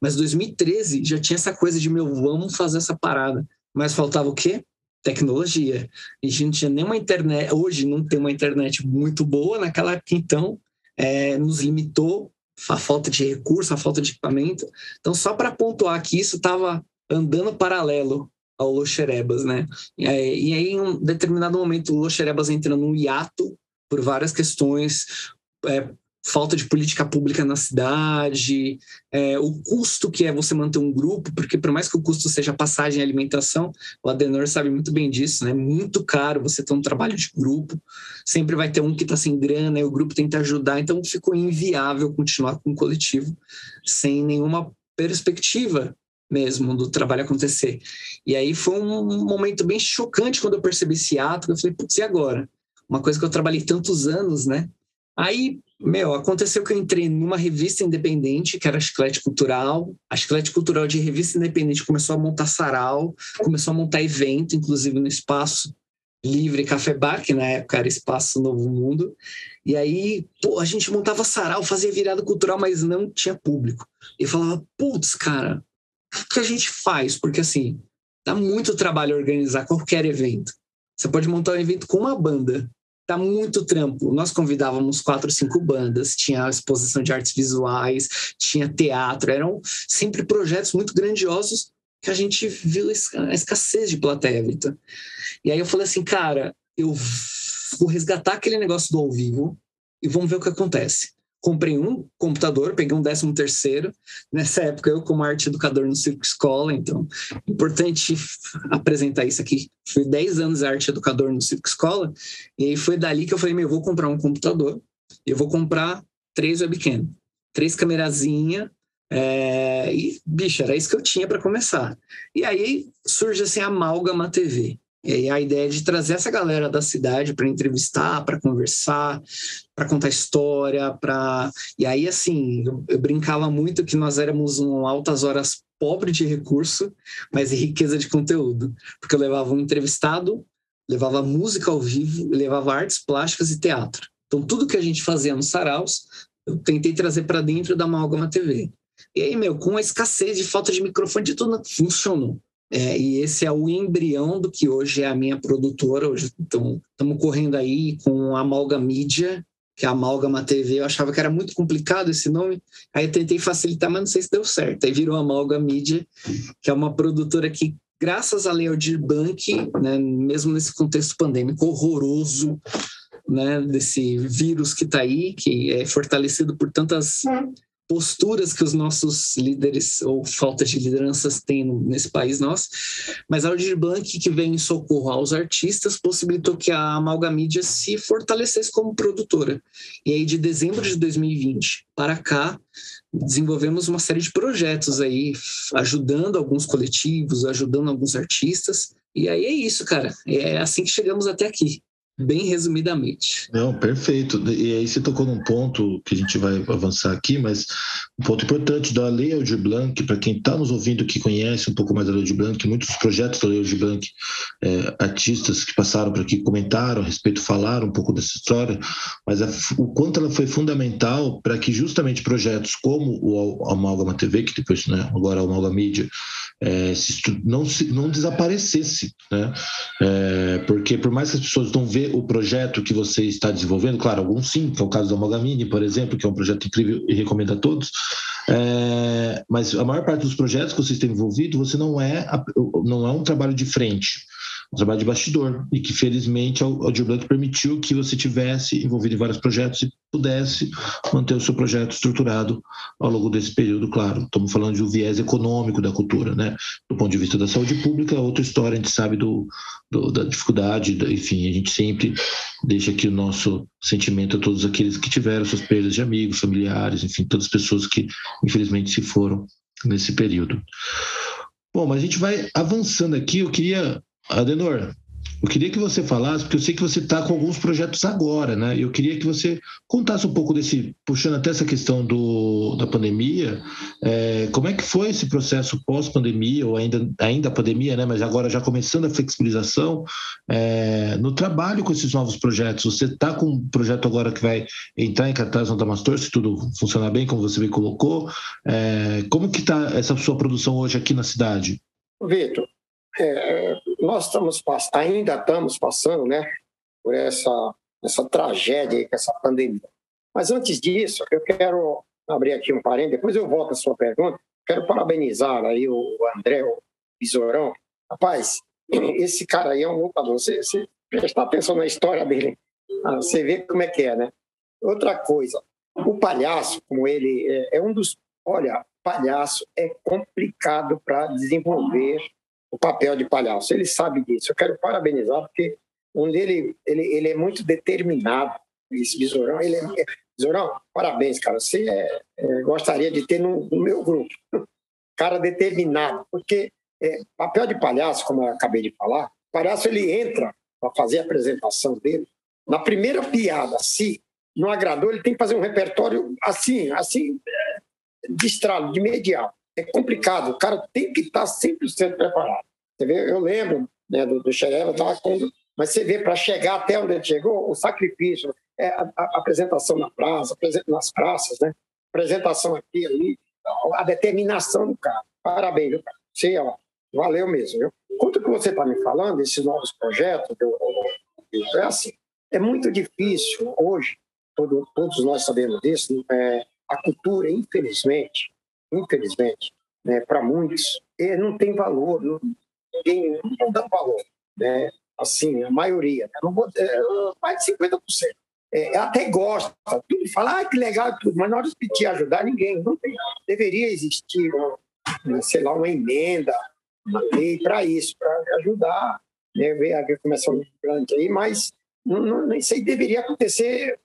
Mas 2013 já tinha essa coisa de, meu, vamos fazer essa parada. Mas faltava o quê? Tecnologia. A gente não tinha nenhuma internet. Hoje não tem uma internet muito boa. Naquela época, então, é, nos limitou a falta de recurso, a falta de equipamento. Então, só para pontuar que isso estava andando paralelo ao Loxerebas, né? E aí, e aí, em um determinado momento, o Loxerebas entra num hiato por várias questões, é, falta de política pública na cidade, é, o custo que é você manter um grupo, porque por mais que o custo seja passagem e alimentação, o Adenor sabe muito bem disso, né? Muito caro você ter um trabalho de grupo, sempre vai ter um que está sem grana e o grupo tenta ajudar, então ficou inviável continuar com o coletivo sem nenhuma perspectiva mesmo do trabalho acontecer. E aí foi um momento bem chocante quando eu percebi esse ato, eu falei, putz, e agora? Uma coisa que eu trabalhei tantos anos, né? Aí, meu, aconteceu que eu entrei numa revista independente, que era Chiclete Cultural. A Chiclete Cultural de revista independente começou a montar sarau, começou a montar evento, inclusive no espaço Livre Café Bar, que na época era Espaço Novo Mundo. E aí, pô, a gente montava sarau, fazia virada cultural, mas não tinha público. E falava, putz, cara, o que a gente faz? Porque assim, dá muito trabalho organizar qualquer evento. Você pode montar um evento com uma banda, dá muito trampo. Nós convidávamos quatro, cinco bandas, tinha exposição de artes visuais, tinha teatro, eram sempre projetos muito grandiosos que a gente viu a escassez de plateia, Vitor. E aí eu falei assim, cara, eu vou resgatar aquele negócio do ao vivo e vamos ver o que acontece. Comprei um computador, peguei um décimo terceiro. Nessa época, eu como arte educador no Circo Escola, então, importante apresentar isso aqui. Fui 10 anos arte educador no Circo Escola, e aí foi dali que eu falei, meu, eu vou comprar um computador, eu vou comprar três webcam, três camerazinha, é, e, bicho, era isso que eu tinha para começar. E aí surge assim a Amálgama TV. E a ideia de trazer essa galera da cidade para entrevistar, para conversar, para contar história, para e aí assim eu, brincava muito que nós éramos um altas horas pobre de recurso, mas riqueza de conteúdo, porque eu levava um entrevistado, levava música ao vivo, levava artes plásticas e teatro. Então tudo que a gente fazia nos saraus eu tentei trazer para dentro da Amálgama TV. E aí, meu, com a escassez de falta de microfone, de tudo funcionou. É, e esse é o embrião do que hoje é a minha produtora. Hoje estamos correndo aí com a Amalga Mídia, que é a Amálgama TV. Eu achava que era muito complicado esse nome. Aí eu tentei facilitar, mas não sei se deu certo. Aí virou a Amalga Mídia, que é uma produtora que, graças a Leodir Blanc, né, mesmo nesse contexto pandêmico horroroso, né, desse vírus que está aí, que é fortalecido por tantas posturas que os nossos líderes ou falta de lideranças têm nesse país nosso, mas a Aldir Blanc, que veio em socorro aos artistas, possibilitou que a Amalgamídia se fortalecesse como produtora. E aí, de dezembro de 2020 para cá, desenvolvemos uma série de projetos aí, ajudando alguns coletivos, ajudando alguns artistas. E aí é isso, cara. É assim que chegamos até aqui bem resumidamente. Não, perfeito. E aí você tocou num ponto que a gente vai avançar aqui, mas um ponto importante da Lei Aldir Blanc, para quem está nos ouvindo que conhece um pouco mais da Lei Aldir Blanc, muitos projetos da Lei Aldir Blanc, é, artistas que passaram por aqui comentaram a respeito, falaram um pouco dessa história, mas a, o quanto ela foi fundamental para que justamente projetos como o Amalgama TV, que depois, né, agora é o Amalgama Mídia, é, se, não, se, não desaparecesse, né? É, porque por mais que as pessoas não vejam o projeto que você está desenvolvendo, claro, alguns sim, que é o caso da Mogamini, por exemplo, que é um projeto incrível e recomendo a todos, é, mas a maior parte dos projetos que você tem envolvido, você não é, não é um trabalho de frente, um trabalho de bastidor e que felizmente o Aldir Blanc permitiu que você tivesse envolvido em vários projetos e pudesse manter o seu projeto estruturado ao longo desse período, claro. Estamos falando de um viés econômico da cultura, né? Do ponto de vista da saúde pública, é outra história, a gente sabe do, do da dificuldade, enfim, a gente sempre deixa aqui o nosso sentimento a todos aqueles que tiveram suas perdas de amigos, familiares, enfim, todas as pessoas que infelizmente se foram nesse período. Bom, mas a gente vai avançando aqui. Eu queria Adenor, eu queria que você falasse, porque eu sei que você está com alguns projetos agora, né? Eu queria que você contasse um pouco desse, puxando até essa questão do, da pandemia, é, como é que foi esse processo pós-pandemia, ou ainda, ainda a pandemia, né? Mas agora já começando a flexibilização, é, no trabalho com esses novos projetos. Você está com um projeto agora que vai entrar em cartaz no Damastor, se tudo funcionar bem, como você me colocou. É, como que está essa sua produção hoje aqui na cidade? Vitor, é, nós estamos ainda estamos passando, né, por essa essa tragédia, essa pandemia. Mas antes disso, eu quero abrir aqui um parênteses, depois eu volto à sua pergunta. Quero parabenizar aí o André o Besourão. Rapaz, esse cara aí é um lutador. Você, você prestar atenção na história dele, ah, você vê como é que é, né? Outra coisa, o palhaço, como ele é, é um dos. Olha, palhaço é complicado para desenvolver o papel de palhaço. Ele sabe disso. Eu quero parabenizar, porque um dele, ele, ele é muito determinado. Esse Besourão, ele é. Besourão, parabéns, cara. Você é, é, gostaria de ter no, no, meu grupo. cara determinado, porque é, papel de palhaço, como eu acabei de falar, o palhaço ele entra para fazer a apresentação dele, na primeira piada, se não agradou, ele tem que fazer um repertório assim, assim, de estralo, de imediato. É complicado, o cara tem que estar 100% preparado. Você vê, eu lembro né, do, do Xereva, quando, mas você vê, para chegar até onde ele chegou, o sacrifício, é, a, a apresentação na praça, nas praças, né? apresentação aqui, ali, a determinação do cara. Parabéns, viu, cara? Você, ó, valeu mesmo. Viu? Quanto que você está me falando, esses novos projetos, é assim, é muito difícil hoje, todo, todos nós sabemos disso, é, a cultura, infelizmente, infelizmente, né, para muitos, não tem valor, não, ninguém não dá valor. Né? Assim, a maioria, né? não vou, é, mais de 50% é, até gosta, tudo fala, ah, que legal tudo, mas na hora de te ajudar, ninguém, não tem. Deveria existir, uma, sei lá, uma emenda, uma lei para isso, para ajudar, né, ver a agricultura grande aí, mas não, não, isso aí deveria acontecer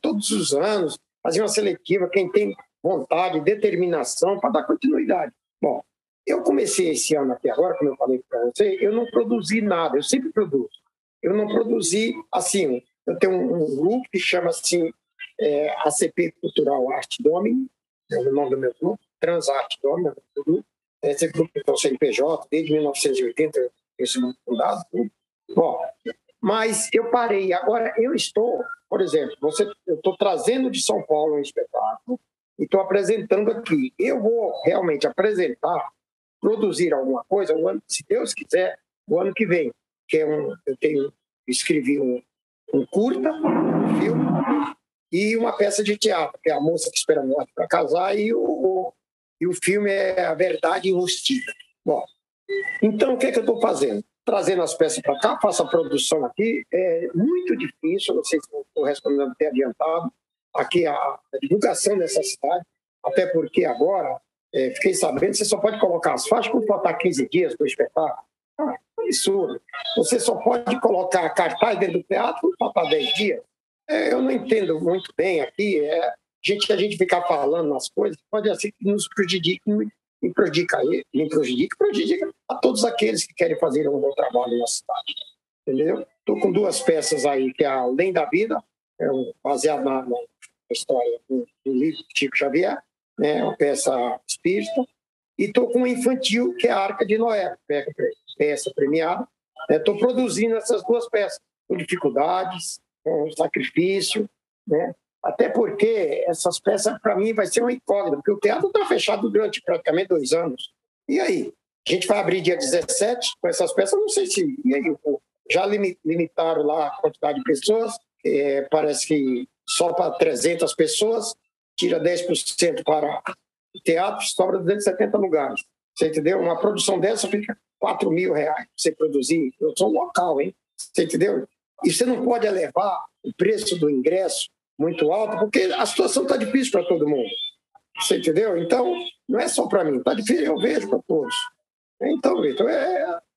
todos os anos, fazer uma seletiva, quem tem vontade, determinação para dar continuidade. Bom, eu comecei esse ano até agora, como eu falei para você, eu não produzi nada, eu sempre produzo. Eu não produzi, assim, eu tenho um, um grupo que chama assim é, ACP Cultural Arte Domini, é o nome do meu grupo, Transarte Domini, é grupo. Esse grupo é o CNPJ, desde 1980, esse grupo fundado. Bom, mas eu parei. Agora eu estou, por exemplo, você, eu estou trazendo de São Paulo um espetáculo e estou apresentando aqui. Eu vou realmente apresentar, produzir alguma coisa, o ano, se Deus quiser, o ano que vem. Que é um, eu tenho escrevi um, um curta, um filme e uma peça de teatro, que é A Moça que Espera Morte para Casar, e o, e o filme é A Verdade Enrustida. Bom, então o que, é que eu estou fazendo? Trazendo as peças para cá, faço a produção aqui, é muito difícil, não sei se estou respondendo até adiantado, aqui a, a, divulgação dessa cidade, até porque agora, é, fiquei sabendo, você só pode colocar as faixas quando faltar 15 dias para o espetáculo. Ah, absurdo. Você só pode colocar cartaz dentro do teatro para 10 dias. É, eu não entendo muito bem aqui. É, gente, a gente ficar falando nas coisas pode assim que nos prejudique, me prejudica, me prejudica, prejudica a todos aqueles que querem fazer um bom trabalho na cidade. Entendeu? Estou com duas peças aí, que é Além da Vida, é um, baseado na, na história do, do livro Chico Xavier, né, uma peça espírita, e estou com um infantil, que é a Arca de Noé, peça premiada. Estou né? produzindo essas duas peças, com dificuldades, com sacrifício, né? até porque essas peças, para mim, vai ser uma incógnita, porque o teatro está fechado durante praticamente dois anos. E aí? A gente vai abrir dia 17 com essas peças, não sei se. Aí, já limitaram lá a quantidade de pessoas, é, parece que só para 300 pessoas, tira 10% para teatro sobra 270 lugares. Você entendeu? Uma produção dessa fica 4 mil reais para você produzir. Eu sou um local, hein? Você entendeu? E você não pode elevar o preço do ingresso muito alto, porque a situação está difícil para todo mundo. Você entendeu? Então, não é só para mim, está difícil, eu vejo para todos. Então, Vitor,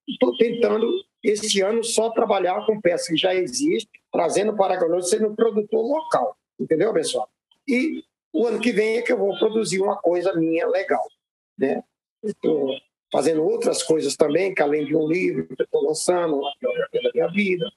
estou é, tentando esse ano só trabalhar com peças que já existem, trazendo para a sendo um produtor local. Entendeu, pessoal? E o ano que vem é que eu vou produzir uma coisa minha legal. Né? Estou fazendo outras coisas também, que além de um livro estou lançando, uma biografia da minha vida,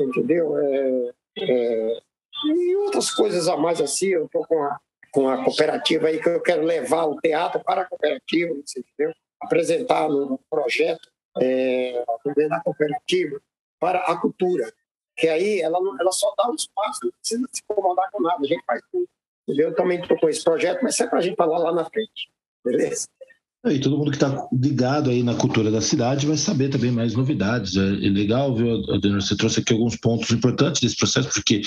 entendeu? É, é, e outras coisas a mais assim, eu estou com a, com a cooperativa aí que eu quero levar o teatro para a cooperativa, entendeu? Apresentar no projeto é, da cooperativa para a cultura, que aí ela, ela só dá um espaço, não precisa se incomodar com nada, a gente faz tudo. Eu também estou com esse projeto, mas é para a gente falar lá na frente. Beleza? E todo mundo que está ligado aí na cultura da cidade vai saber também mais novidades. É, é legal, viu, Adenor? Você trouxe aqui alguns pontos importantes desse processo, porque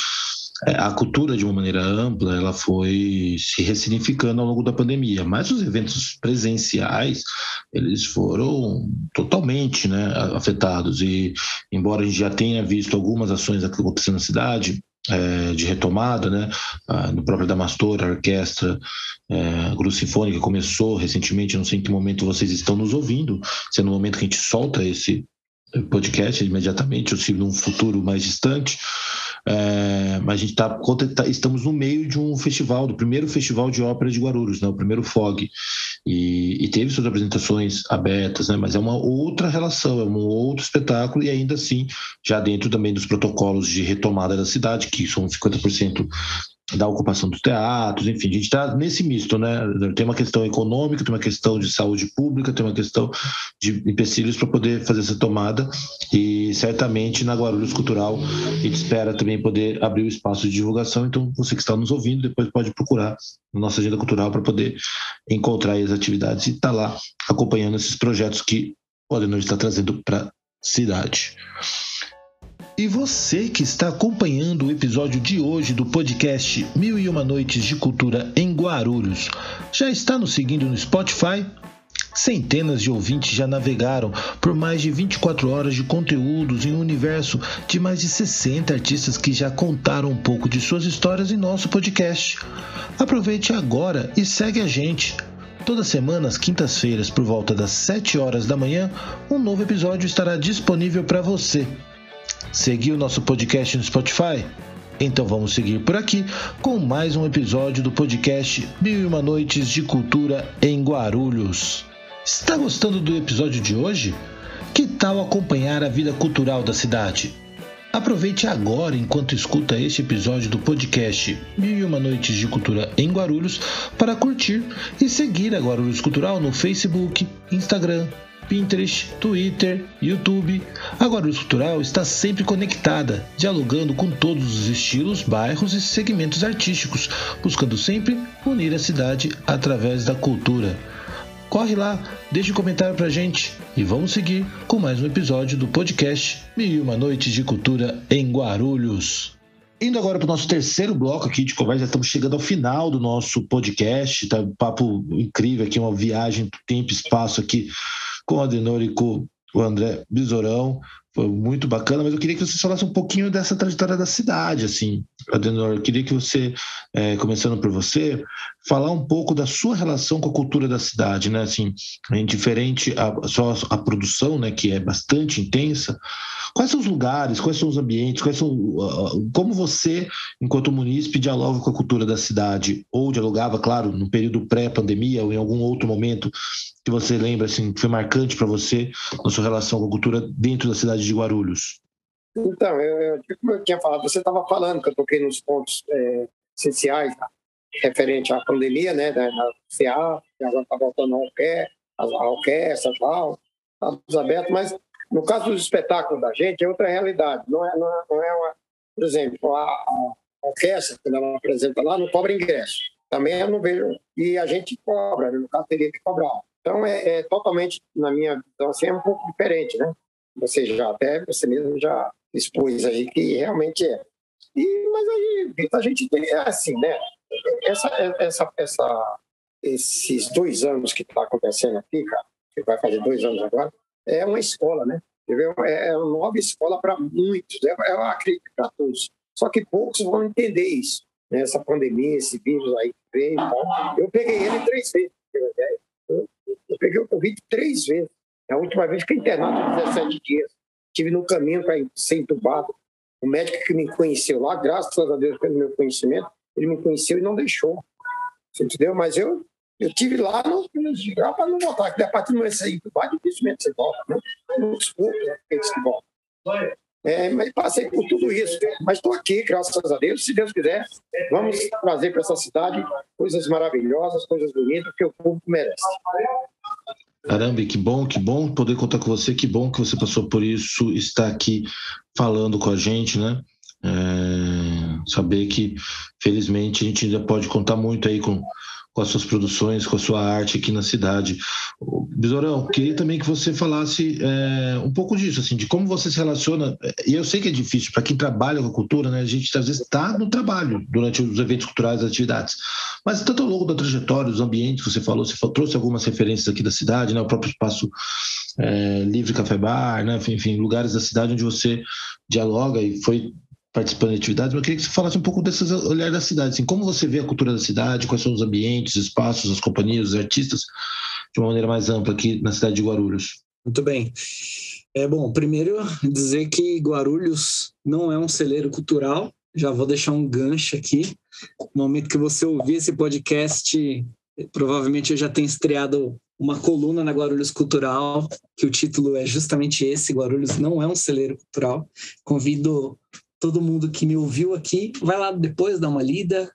a cultura, de uma maneira ampla, ela foi se ressignificando ao longo da pandemia, mas os eventos presenciais, eles foram totalmente né, afetados. E, embora a gente já tenha visto algumas ações acontecendo na cidade, é, de retomada, né? No próprio Damastor, a orquestra é, Grupo Sinfônica começou recentemente, não sei em que momento vocês estão nos ouvindo, se é no momento que a gente solta esse, podcast imediatamente, ou se num futuro mais distante. É, mas a gente tá, tá, estamos no meio de um festival, do primeiro festival de ópera de Guarulhos, né, o primeiro FOG, e, e, teve suas apresentações abertas, né, mas é uma outra relação, é um outro espetáculo, e ainda assim, já dentro também dos protocolos de retomada da cidade, que são 50% da ocupação dos teatros, enfim, a gente está nesse misto, né? Tem uma questão econômica, tem uma questão de saúde pública, tem uma questão de empecilhos para poder fazer essa tomada e certamente na Guarulhos Cultural a gente espera também poder abrir o espaço de divulgação, então você que está nos ouvindo depois pode procurar na nossa agenda cultural para poder encontrar as atividades e estar tá lá acompanhando esses projetos que o Adenor está trazendo para a cidade. E você que está acompanhando o episódio de hoje do podcast Mil e Uma Noites de Cultura em Guarulhos, já está nos seguindo no Spotify? Centenas de ouvintes já navegaram por mais de 24 horas de conteúdos em um universo de mais de 60 artistas que já contaram um pouco de suas histórias em nosso podcast. Aproveite agora e segue a gente. Toda semana, às quintas-feiras, por volta das 7 horas da manhã, um novo episódio estará disponível para você. Seguiu nosso podcast no Spotify? Então vamos seguir por aqui com mais um episódio do podcast Mil e Uma Noites de Cultura em Guarulhos. Está gostando do episódio de hoje? Que tal acompanhar a vida cultural da cidade? Aproveite agora, enquanto escuta este episódio do podcast Mil e Uma Noites de Cultura em Guarulhos, para curtir e seguir a Guarulhos Cultural no Facebook, Instagram, Pinterest, Twitter, YouTube. A Guarulhos Cultural está sempre conectada, dialogando com todos os estilos, bairros e segmentos artísticos, buscando sempre unir a cidade através da cultura. Corre lá, deixe um comentário pra gente e vamos seguir com mais um episódio do podcast Mil e Uma Noites de Cultura em Guarulhos. Indo agora para o nosso terceiro bloco aqui de conversa, estamos chegando ao final do nosso podcast, tá um papo incrível aqui, uma viagem tempo e espaço aqui com o Adenor e com o André Besourão. Foi muito bacana, mas eu queria que você falasse um pouquinho dessa trajetória da cidade, assim. Adenor, eu queria que você, é, começando por você, falar um pouco da sua relação com a cultura da cidade, né? Assim, indiferente a só a produção, né, que é bastante intensa, Quais são os lugares, quais são os ambientes, quais são, como você, enquanto munícipe, dialoga com a cultura da cidade? Ou dialogava, claro, no período pré-pandemia ou em algum outro momento que você lembra, assim, que foi marcante para você na sua relação com a cultura dentro da cidade de Guarulhos? Então, eu, eu, como eu tinha falado, você estava falando que eu toquei nos pontos é, essenciais tá? referente à pandemia, né, da, CA, que agora está voltando a, a orquestra, tal, está aberto, mas no caso dos espetáculos da gente, é outra realidade. É, não é, não é uma. Por exemplo, a, a orquestra, quando ela apresenta lá, não cobra ingresso. Também eu não vejo. E a gente cobra, né? no caso, teria que cobrar. Então, é, é, totalmente, na minha visão, assim, é um pouco diferente, né? Você já até, você mesmo já expôs aí que realmente é. E, mas aí, a gente tem, é assim, né? Essa, essa, essa, esses dois anos que está acontecendo aqui, cara, que vai fazer dois anos agora, é uma escola, né? É, é uma nova escola para muitos, é, eu acredito para todos. Só que poucos vão entender isso. Né? Essa pandemia, esse vírus aí que veio Eu peguei ele três vezes. Eu, peguei o Covid três vezes. A última vez fiquei internado 17 dias. Estive no caminho para ser entubado. O médico que me conheceu lá, graças a Deus pelo meu conhecimento, ele me conheceu e não deixou. Você entendeu? Mas eu eu tive lá no, já para não voltar, que a partir do momento que você dificilmente você volta, né? Muitos poucos aqueles que voltam. É, mas passei por tudo isso. Mas estou aqui, graças a Deus. Se Deus quiser, vamos trazer para essa cidade coisas maravilhosas, coisas bonitas que o público merece. Caramba, que bom, que bom poder contar com você, que bom que você passou por isso, está aqui falando com a gente, né? É, saber que, felizmente, a gente ainda pode contar muito aí com com as suas produções, com a sua arte aqui na cidade. Besourão, queria também que você falasse é, um pouco disso, assim, de como você se relaciona. E eu sei que é difícil para quem trabalha com a cultura, né? A gente às vezes está no trabalho durante os eventos culturais, as atividades. Mas tanto ao longo da trajetória, os ambientes que você falou, você trouxe algumas referências aqui da cidade, né? O próprio espaço é, Livre Café Bar, né? Enfim, lugares da cidade onde você dialoga e foi participando de atividades, mas eu queria que você falasse um pouco desses olhares da cidade, assim, como você vê a cultura da cidade, quais são os ambientes, os espaços, as companhias, os artistas, de uma maneira mais ampla aqui na cidade de Guarulhos. Muito bem. É bom, primeiro dizer que Guarulhos não é um celeiro cultural. Já vou deixar um gancho aqui. No momento que você ouvir esse podcast, provavelmente eu já tenho estreado uma coluna na Guarulhos Cultural, que o título é justamente esse: Guarulhos não é um celeiro cultural. Convido todo mundo que me ouviu aqui, vai lá depois dar uma lida,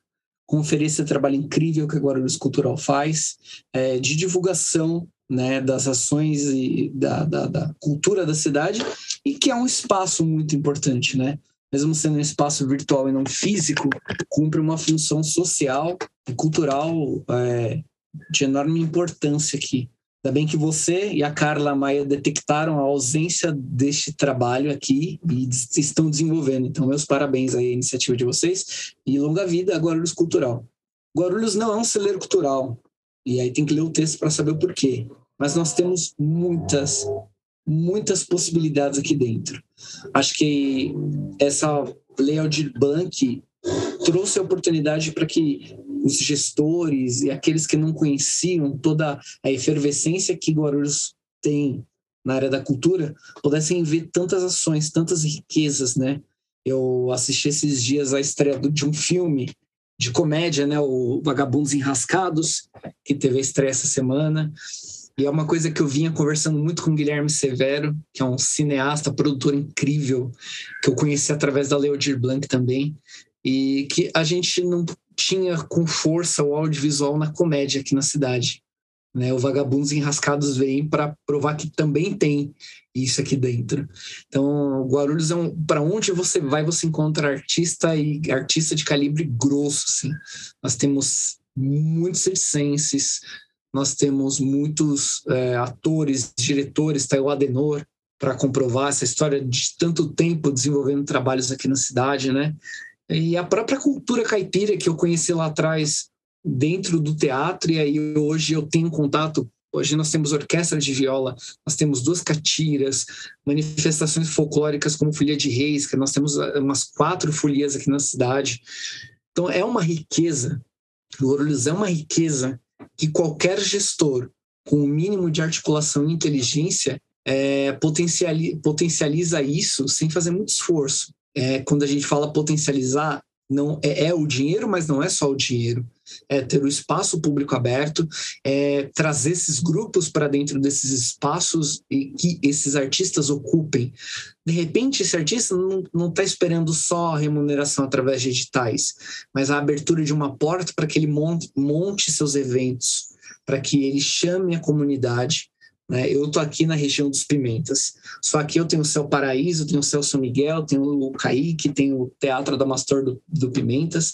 conferir esse trabalho incrível que a Guarulhos Cultural faz, é, de divulgação né, das ações e da, da, da, cultura da cidade e que é um espaço muito importante, né? Mesmo sendo um espaço virtual e não físico, cumpre uma função social e cultural é, de enorme importância aqui. Ainda bem que você e a Carla Maia detectaram a ausência deste trabalho aqui e estão desenvolvendo. Então, meus parabéns à iniciativa de vocês e longa vida a Guarulhos Cultural. Guarulhos não é um celeiro cultural, e aí tem que ler o texto para saber o porquê. Mas nós temos muitas, muitas possibilidades aqui dentro. Acho que essa lei Aldir Blanc trouxe a oportunidade para que os gestores e aqueles que não conheciam toda a efervescência que Guarulhos tem na área da cultura pudessem ver tantas ações, tantas riquezas, né? Eu assisti esses dias a estreia de um filme de comédia, né, o Vagabundos Enrascados, que teve a estreia essa semana. E é uma coisa que eu vinha conversando muito com o Guilherme Severo, que é um cineasta, produtor incrível, que eu conheci através da Leodir Blanc também, e que a gente não tinha com força o audiovisual na comédia aqui na cidade. Né? O Vagabundos Enrascados vem para provar que também tem isso aqui dentro. Então, Guarulhos é um, para onde você vai, você encontra artista e artista de calibre grosso. Assim. Nós temos muitos circenses, nós temos muitos é, atores, diretores, está o Adenor para comprovar essa história de tanto tempo desenvolvendo trabalhos aqui na cidade, né? E a própria cultura caipira que eu conheci lá atrás dentro do teatro, e aí hoje eu tenho contato. Hoje nós temos orquestra de viola, nós temos duas catiras, manifestações folclóricas como Folia de Reis, que nós temos ah, umas quatro folias aqui na cidade. Então é uma riqueza, o Orulhos é uma riqueza que qualquer gestor com o um mínimo de articulação e inteligência é, potencializa isso sem fazer muito esforço. É, quando a gente fala potencializar, não é, é, o dinheiro, mas não é só o dinheiro. É ter o espaço público aberto, é trazer esses grupos para dentro desses espaços e que esses artistas ocupem. De repente, esse artista não está esperando só a remuneração através de editais, mas a abertura de uma porta para que ele monte, monte seus eventos, para que ele chame a comunidade né? Eu estou aqui na região dos Pimentas. Só que eu tenho o Céu Paraíso, tenho o São Miguel, tenho o Caíque, tenho o Teatro da Mastor do, do Pimentas.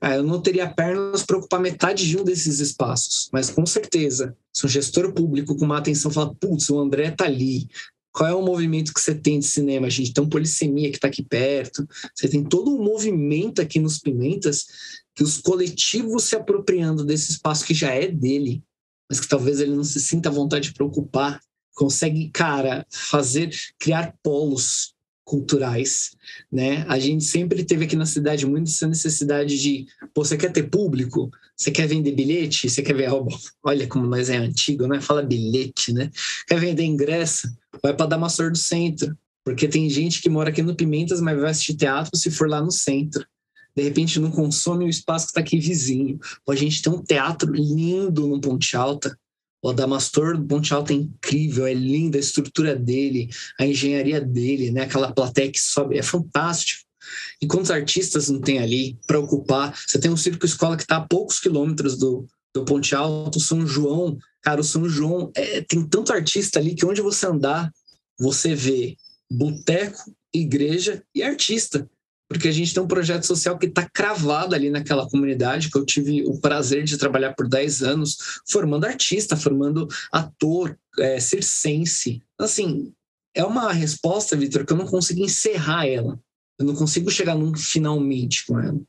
Ah, eu não teria pernas para ocupar metade de um desses espaços. Mas com certeza, se um gestor público com uma atenção fala, putz, o André está ali, qual é o movimento que você tem de cinema? Gente tem um Polissemia que está aqui perto, você tem todo um movimento aqui nos Pimentas que os coletivos se apropriando desse espaço que já é dele, mas que talvez ele não se sinta à vontade de preocupar, consegue, cara, fazer, criar polos culturais, né? A gente sempre teve aqui na cidade muito essa necessidade de, pô, você quer ter público? Você quer vender bilhete? Você quer ver, olha como nós é antigo, né? Fala bilhete, né? Quer vender ingresso? Vai para Damastor do Centro, porque tem gente que mora aqui no Pimentas, mas vai assistir teatro se for lá no centro de repente não consome o espaço que está aqui vizinho. Ou a gente tem um teatro lindo no Ponte Alta. O Adamastor do Ponte Alta é incrível, é linda a estrutura dele, a engenharia dele, né? aquela plateia que sobe, é fantástico. E quantos artistas não tem ali para ocupar? Você tem um circo escola que está a poucos quilômetros do, do Ponte Alto, São João. Cara, o São João é, tem tanto artista ali que onde você andar, você vê boteco, igreja e artista porque a gente tem um projeto social que está cravado ali naquela comunidade, que eu tive o prazer de trabalhar por 10 anos, formando artista, formando ator, é, circense. Assim, é uma resposta, Vitor, que eu não consigo encerrar ela. Eu não consigo chegar num finalmente com ela.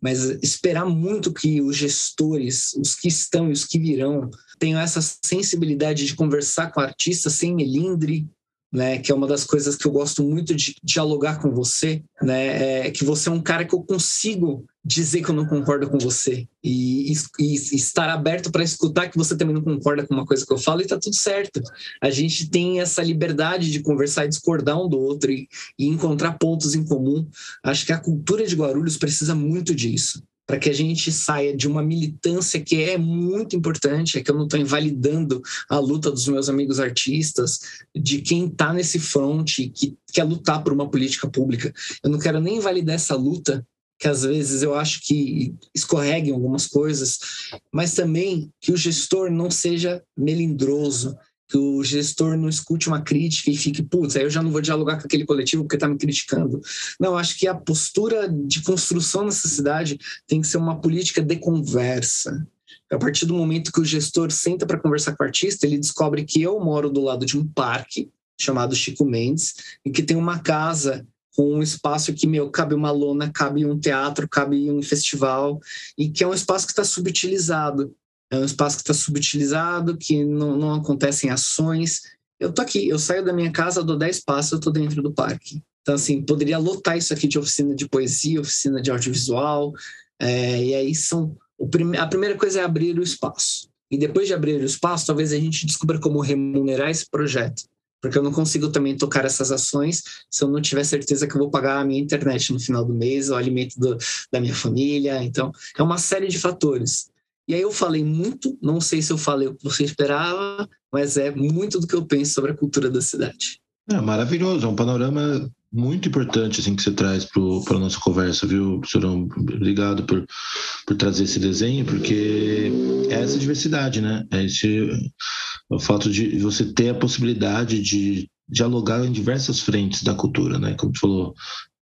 Mas esperar muito que os gestores, os que estão e os que virão, tenham essa sensibilidade de conversar com o artista sem melindre, né, que é uma das coisas que eu gosto muito de dialogar com você, né, é que você é um cara que eu consigo dizer que eu não concordo com você e, e, e estar aberto para escutar que você também não concorda com uma coisa que eu falo e tá tudo certo. A gente tem essa liberdade de conversar e discordar um do outro e, e encontrar pontos em comum. Acho que a cultura de Guarulhos precisa muito disso para que a gente saia de uma militância que é muito importante, é que eu não estou invalidando a luta dos meus amigos artistas, de quem está nesse front, que quer lutar por uma política pública. Eu não quero nem invalidar essa luta, que às vezes eu acho que escorreguem algumas coisas, mas também que o gestor não seja melindroso, que o gestor não escute uma crítica e fique, putz, aí eu já não vou dialogar com aquele coletivo porque está me criticando. Não, acho que a postura de construção nessa cidade tem que ser uma política de conversa. A partir do momento que o gestor senta para conversar com o artista, ele descobre que eu moro do lado de um parque chamado Chico Mendes e que tem uma casa com um espaço que, meu, cabe uma lona, cabe um teatro, cabe um festival, e que é um espaço que está subutilizado é um espaço que está subutilizado, que não, não acontecem ações. Eu tô aqui, eu saio da minha casa, dou 10 passos, eu tô dentro do parque. Então, assim, poderia lotar isso aqui de oficina de poesia, oficina de audiovisual, é, e aí são... A primeira coisa é abrir o espaço. E depois de abrir o espaço, talvez a gente descubra como remunerar esse projeto. Porque eu não consigo também tocar essas ações se eu não tiver certeza que eu vou pagar a minha internet no final do mês, o alimento do, da minha família. Então, é uma série de fatores. E aí eu falei muito, não sei se eu falei o que você esperava, mas é muito do que eu penso sobre a cultura da cidade. É maravilhoso, é um panorama muito importante assim que você traz para a nossa conversa, viu, professorão? Obrigado por, por trazer esse desenho, porque é essa diversidade, né? É esse é o fato de você ter a possibilidade de dialogar em diversas frentes da cultura, né? Como você falou,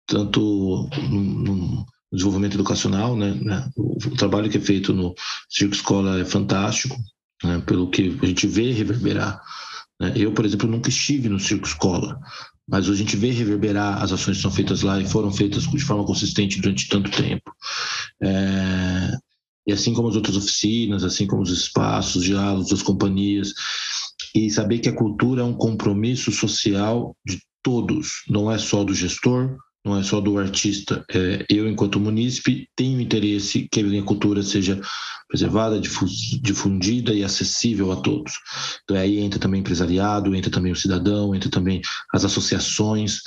tanto num, desenvolvimento educacional, né, né? O, o, trabalho que é feito no Circo Escola é fantástico, né? pelo que a gente vê reverberar. Né? Eu, por exemplo, nunca estive no Circo Escola, mas a gente vê reverberar as ações que são feitas lá e foram feitas de forma consistente durante tanto tempo. É... E assim como as outras oficinas, assim como os espaços, diálogos das companhias, e saber que a cultura é um compromisso social de todos, não é só do gestor, não é só do artista. É, eu, enquanto munícipe, tenho interesse que a minha cultura seja preservada, difundida e acessível a todos. Então, aí entra também empresariado, entra também o cidadão, entra também as associações,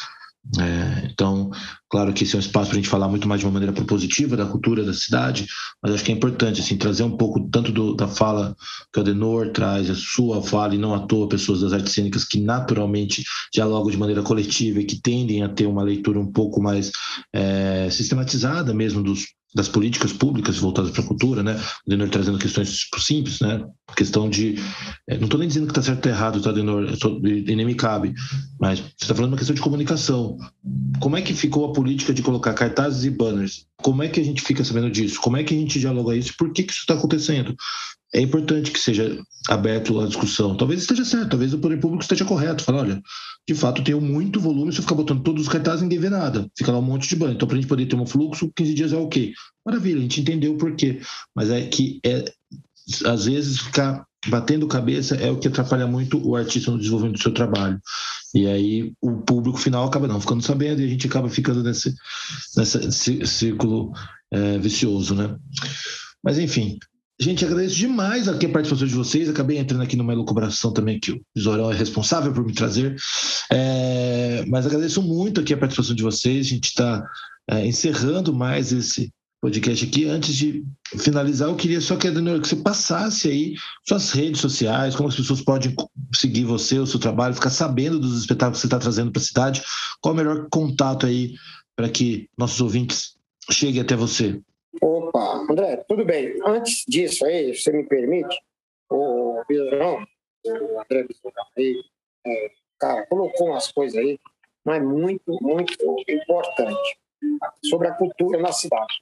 é, então, claro que esse é um espaço para a gente falar muito mais de uma maneira propositiva da cultura da cidade, mas acho que é importante assim, trazer um pouco tanto do, da fala que o Adenor traz, a sua fala, e não à toa pessoas das artes cênicas que naturalmente dialogam de maneira coletiva e que tendem a ter uma leitura um pouco mais é, sistematizada mesmo dos, das políticas públicas voltadas para a cultura, né? O Denor trazendo questões simples, né? Questão de. É, não estou nem dizendo que está certo ou errado, tá, Denor? E nem me cabe. Mas você está falando uma questão de comunicação. Como é que ficou a política de colocar cartazes e banners? Como é que a gente fica sabendo disso? Como é que a gente dialoga isso? Por que, que isso está acontecendo? é importante que seja aberto a discussão. Talvez esteja certo, talvez o poder público esteja correto. Falar, olha, de fato tem muito volume, se eu ficar botando todos os cartazes, ninguém vê nada. Fica lá um monte de banho. Então, para a gente poder ter um fluxo, 15 dias é ok. Maravilha, a gente entendeu o porquê. Mas é que, é, às vezes, ficar batendo cabeça é o que atrapalha muito o artista no desenvolvimento do seu trabalho. E aí o público final acaba não ficando sabendo e a gente acaba ficando nesse, nesse círculo é, vicioso, né? Mas enfim, Gente, agradeço demais aqui a participação de vocês. Acabei entrando aqui numa elucubração também que o Zorão é responsável por me trazer. É, mas agradeço muito aqui a participação de vocês. A gente está é, encerrando mais esse podcast aqui. Antes de finalizar, eu queria só que, Adenor, que você passasse aí suas redes sociais, como as pessoas podem seguir você, o seu trabalho, ficar sabendo dos espetáculos que você está trazendo para a cidade. Qual o melhor contato aí para que nossos ouvintes cheguem até você? Opa, André, tudo bem. Antes disso aí, se você me permite, o Bisão, o André aí, é, cara, colocou umas coisas aí, mas muito, muito importante sobre a cultura na cidade.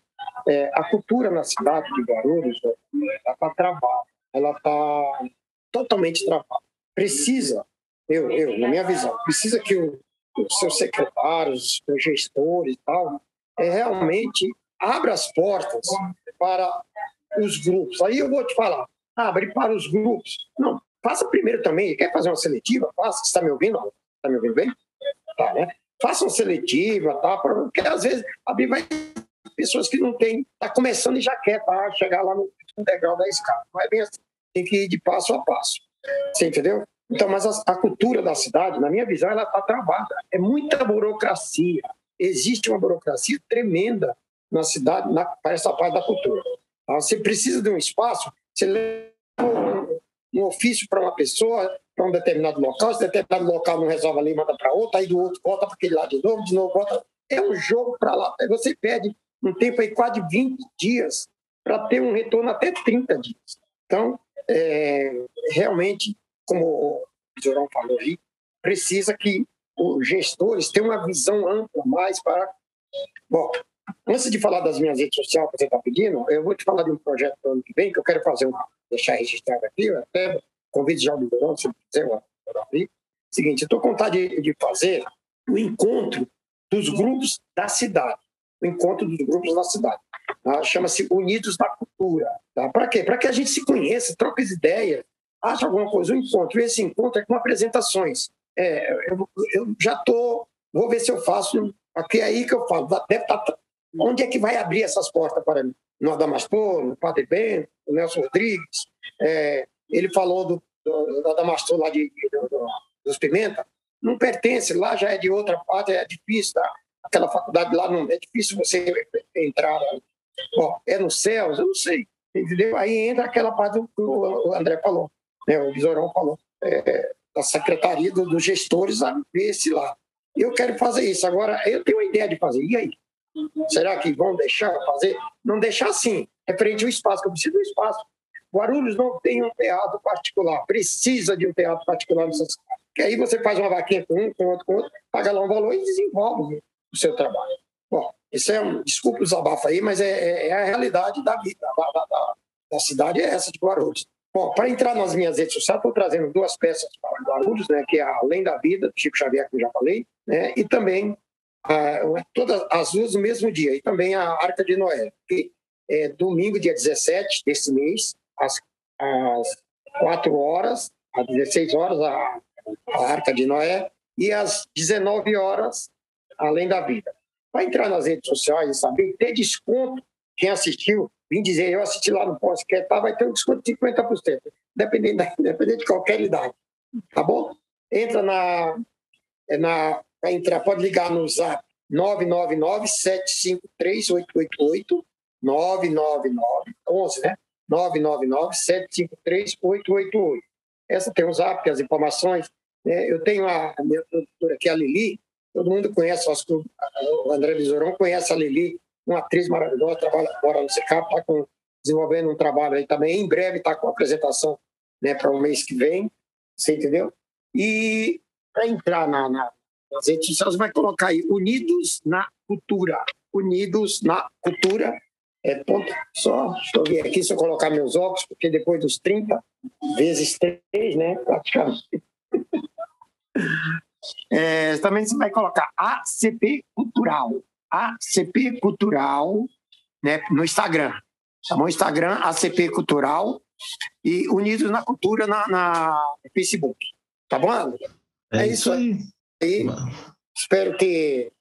É, a cultura na cidade de Guarulhos, ela está travada, ela está totalmente travada. Precisa, eu, eu, na minha visão, precisa que o, os seus secretários, os gestores e tal, é realmente abra as portas para os grupos. Aí eu vou te falar, abre para os grupos. Não, faça primeiro também. Quer fazer uma seletiva? Faça. Está me ouvindo? Tá me ouvindo bem? Tá, né? Façam seletiva, tá? Porque às vezes a BIM vai pessoas que não têm, está começando e já quer tá? chegar lá no degrau da escada. Não é bem assim, tem que ir de passo a passo. Você entendeu? Então, mas a, a cultura da cidade, na minha visão, ela está travada. É muita burocracia. Existe uma burocracia tremenda na cidade para essa parte da cultura. Tá? Você precisa de um espaço, você leva um, um ofício para uma pessoa, para um determinado local, esse determinado local não resolve ali, manda para outro, aí do outro volta para aquele lado de novo, de novo volta. É um jogo para lá. Aí você pede um tempo aí quase 20 dias para ter um retorno até 30 dias. Então, é, realmente, como o Jorão falou aí, precisa que os gestores tenham uma visão ampla mais para. Bom, antes de falar das minhas redes sociais que você está pedindo, eu vou te falar de um projeto do ano que vem que eu quero fazer, deixar registrado aqui, até convido já o Jorão, se quiser, abrir. Seguinte, eu estou com vontade de, de fazer o encontro dos grupos da cidade o encontro dos grupos na cidade. Tá? Chama-se Unidos na Cultura. Tá? Para quê? Para que a gente se conheça, troque as ideias, ache alguma coisa, um encontro. E esse encontro é com apresentações. É, eu, eu, já estou, vou ver se eu faço, aqui é aí que eu falo, deve estar, tá, onde é que vai abrir essas portas para mim? No Adamastor, no Padre Bento, no Nelson Rodrigues, é, ele falou do, do, do Adamastor lá de, do, do, dos Pimenta, não pertence, lá já é de outra parte, é difícil, tá? Aquela faculdade lá não é difícil você entrar. Bom, é no céu, eu não sei, entendeu? Aí entra aquela parte que o André falou, né, o Visorão falou, é, da secretaria do, dos gestores a ver se lá. Eu quero fazer isso. Agora, eu tenho uma ideia de fazer. E aí? Será que vão deixar fazer? Não deixar assim, referente ao espaço, que eu preciso do espaço. Guarulhos não tem um teatro particular, precisa de um teatro particular que aí você faz uma vaquinha com um, com outro, com outro, paga lá um valor e desenvolve o seu trabalho. Bom, isso é um, desculpa o desabafo aí, mas é, é, é a realidade da vida, da, da, da, da, cidade, é essa de Guarulhos. Bom, para entrar nas minhas redes sociais, estou trazendo duas peças para Guarulhos, né, que é Além da Vida, do Chico Xavier, que eu já falei, né, e também todas as duas no mesmo dia, e também a Arca de Noé, que é domingo, dia 17 desse mês, às, às 4 horas, às 16 horas, a, a Arca de Noé, e às 19 horas, além da vida. Vai entrar nas redes sociais e saber, ter desconto. Quem assistiu, vim dizer, eu assisti lá no podcast, tá, vai ter um desconto de 50%, dependendo, da, dependendo de qualquer idade. Tá bom? Entra na. É na entrar, pode ligar no zap 999-753-888. 999, 11, né? 999-753-888. Essa tem o zap, as informações. Né? Eu tenho a, a minha produtora aqui, a Lili, Todo mundo conhece, acho que o André Lisorão conhece a Lili, uma atriz maravilhosa, trabalha agora no CECAP, está desenvolvendo um trabalho aí também. Em breve está com apresentação né, para o mês que vem, você entendeu? E para entrar na, na, nas redes sociais, vai colocar aí Unidos na Cultura. Unidos na Cultura. É ponto só, deixa eu ver aqui se eu colocar meus óculos, porque depois dos 30 vezes 3, né, praticamente. É, também você vai colocar ACP Cultural. ACP Cultural né, no Instagram. Tá bom? Instagram, ACP Cultural e Unidos na Cultura na, na no Facebook. Tá bom, André? É, é isso aí. aí. Espero que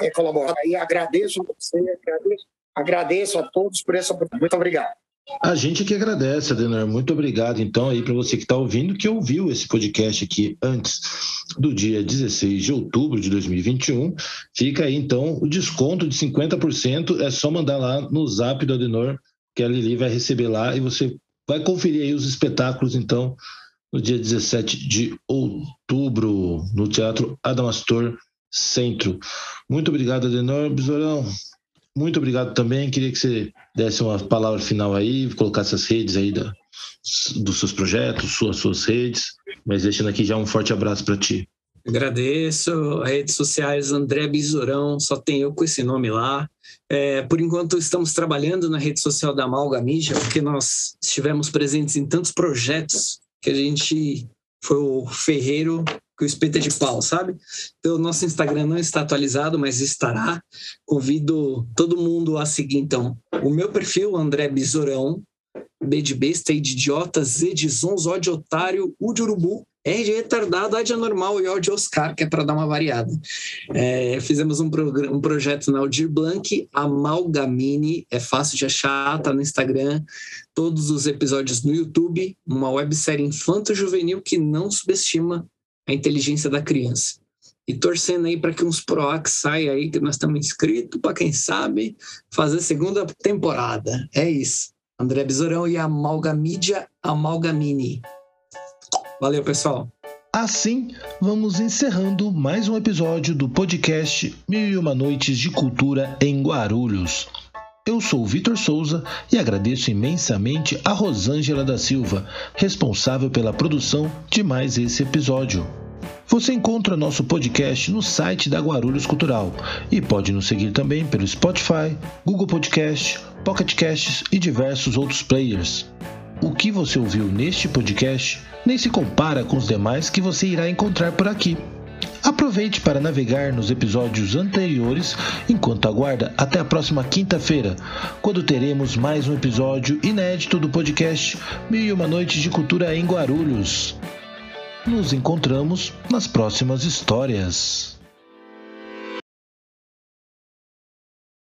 é, colaborar. E agradeço você, agradeço, agradeço a todos por essa oportunidade. Muito obrigado. A gente que agradece, Adenor. Muito obrigado, então, aí para você que está ouvindo, que ouviu esse podcast aqui antes do dia 16 de outubro de 2021. Fica aí, então, o desconto de 50%. É só mandar lá no zap do Adenor, que a Lili vai receber lá e você vai conferir aí os espetáculos, então, no dia 17 de outubro, no Teatro Adamastor Centro. Muito obrigado, Adenor. Besourão, muito obrigado também. Queria que você desse uma palavra final aí, colocasse as redes aí da, dos seus projetos, suas, suas redes, mas deixando aqui já um forte abraço para ti. Agradeço. Redes sociais André Bisurão, só tem eu com esse nome lá. É, por enquanto, estamos trabalhando na rede social da Malga Mídia, porque nós estivemos presentes em tantos projetos que a gente foi o ferreiro que o espeto é de pau, sabe? Então, nosso Instagram não está atualizado, mas estará. Convido todo mundo a seguir, então, o meu perfil, André Besourão, B de besta, I de idiota, Z de zonzo, O de otário, U de urubu, R de retardado, A de anormal e O de Oscar, que é para dar uma variada. É, fizemos um, um, projeto na Aldir Blanc, Amalgamine, é fácil de achar, tá no Instagram, todos os episódios no YouTube, uma websérie infanto-juvenil que não subestima a inteligência da criança. E torcendo aí para que uns PROAC saiam aí, que nós estamos inscritos, para quem sabe, fazer segunda temporada. É isso. André Besourão e Amalgamídia Amalgamini. Valeu, pessoal. Assim, vamos encerrando mais um episódio do podcast Mil e Uma Noites de Cultura em Guarulhos. Eu sou Vitor Souza e agradeço imensamente a Rosângela da Silva, responsável pela produção de mais esse episódio. Você encontra nosso podcast no site da Guarulhos Cultural e pode nos seguir também pelo Spotify, Google Podcast, Pocket Casts e diversos outros players. O que você ouviu neste podcast nem se compara com os demais que você irá encontrar por aqui. Aproveite para navegar nos episódios anteriores enquanto aguarda até a próxima quinta-feira, quando teremos mais um episódio inédito do podcast Mil e Uma Noites de Cultura em Guarulhos. Nos encontramos nas próximas histórias.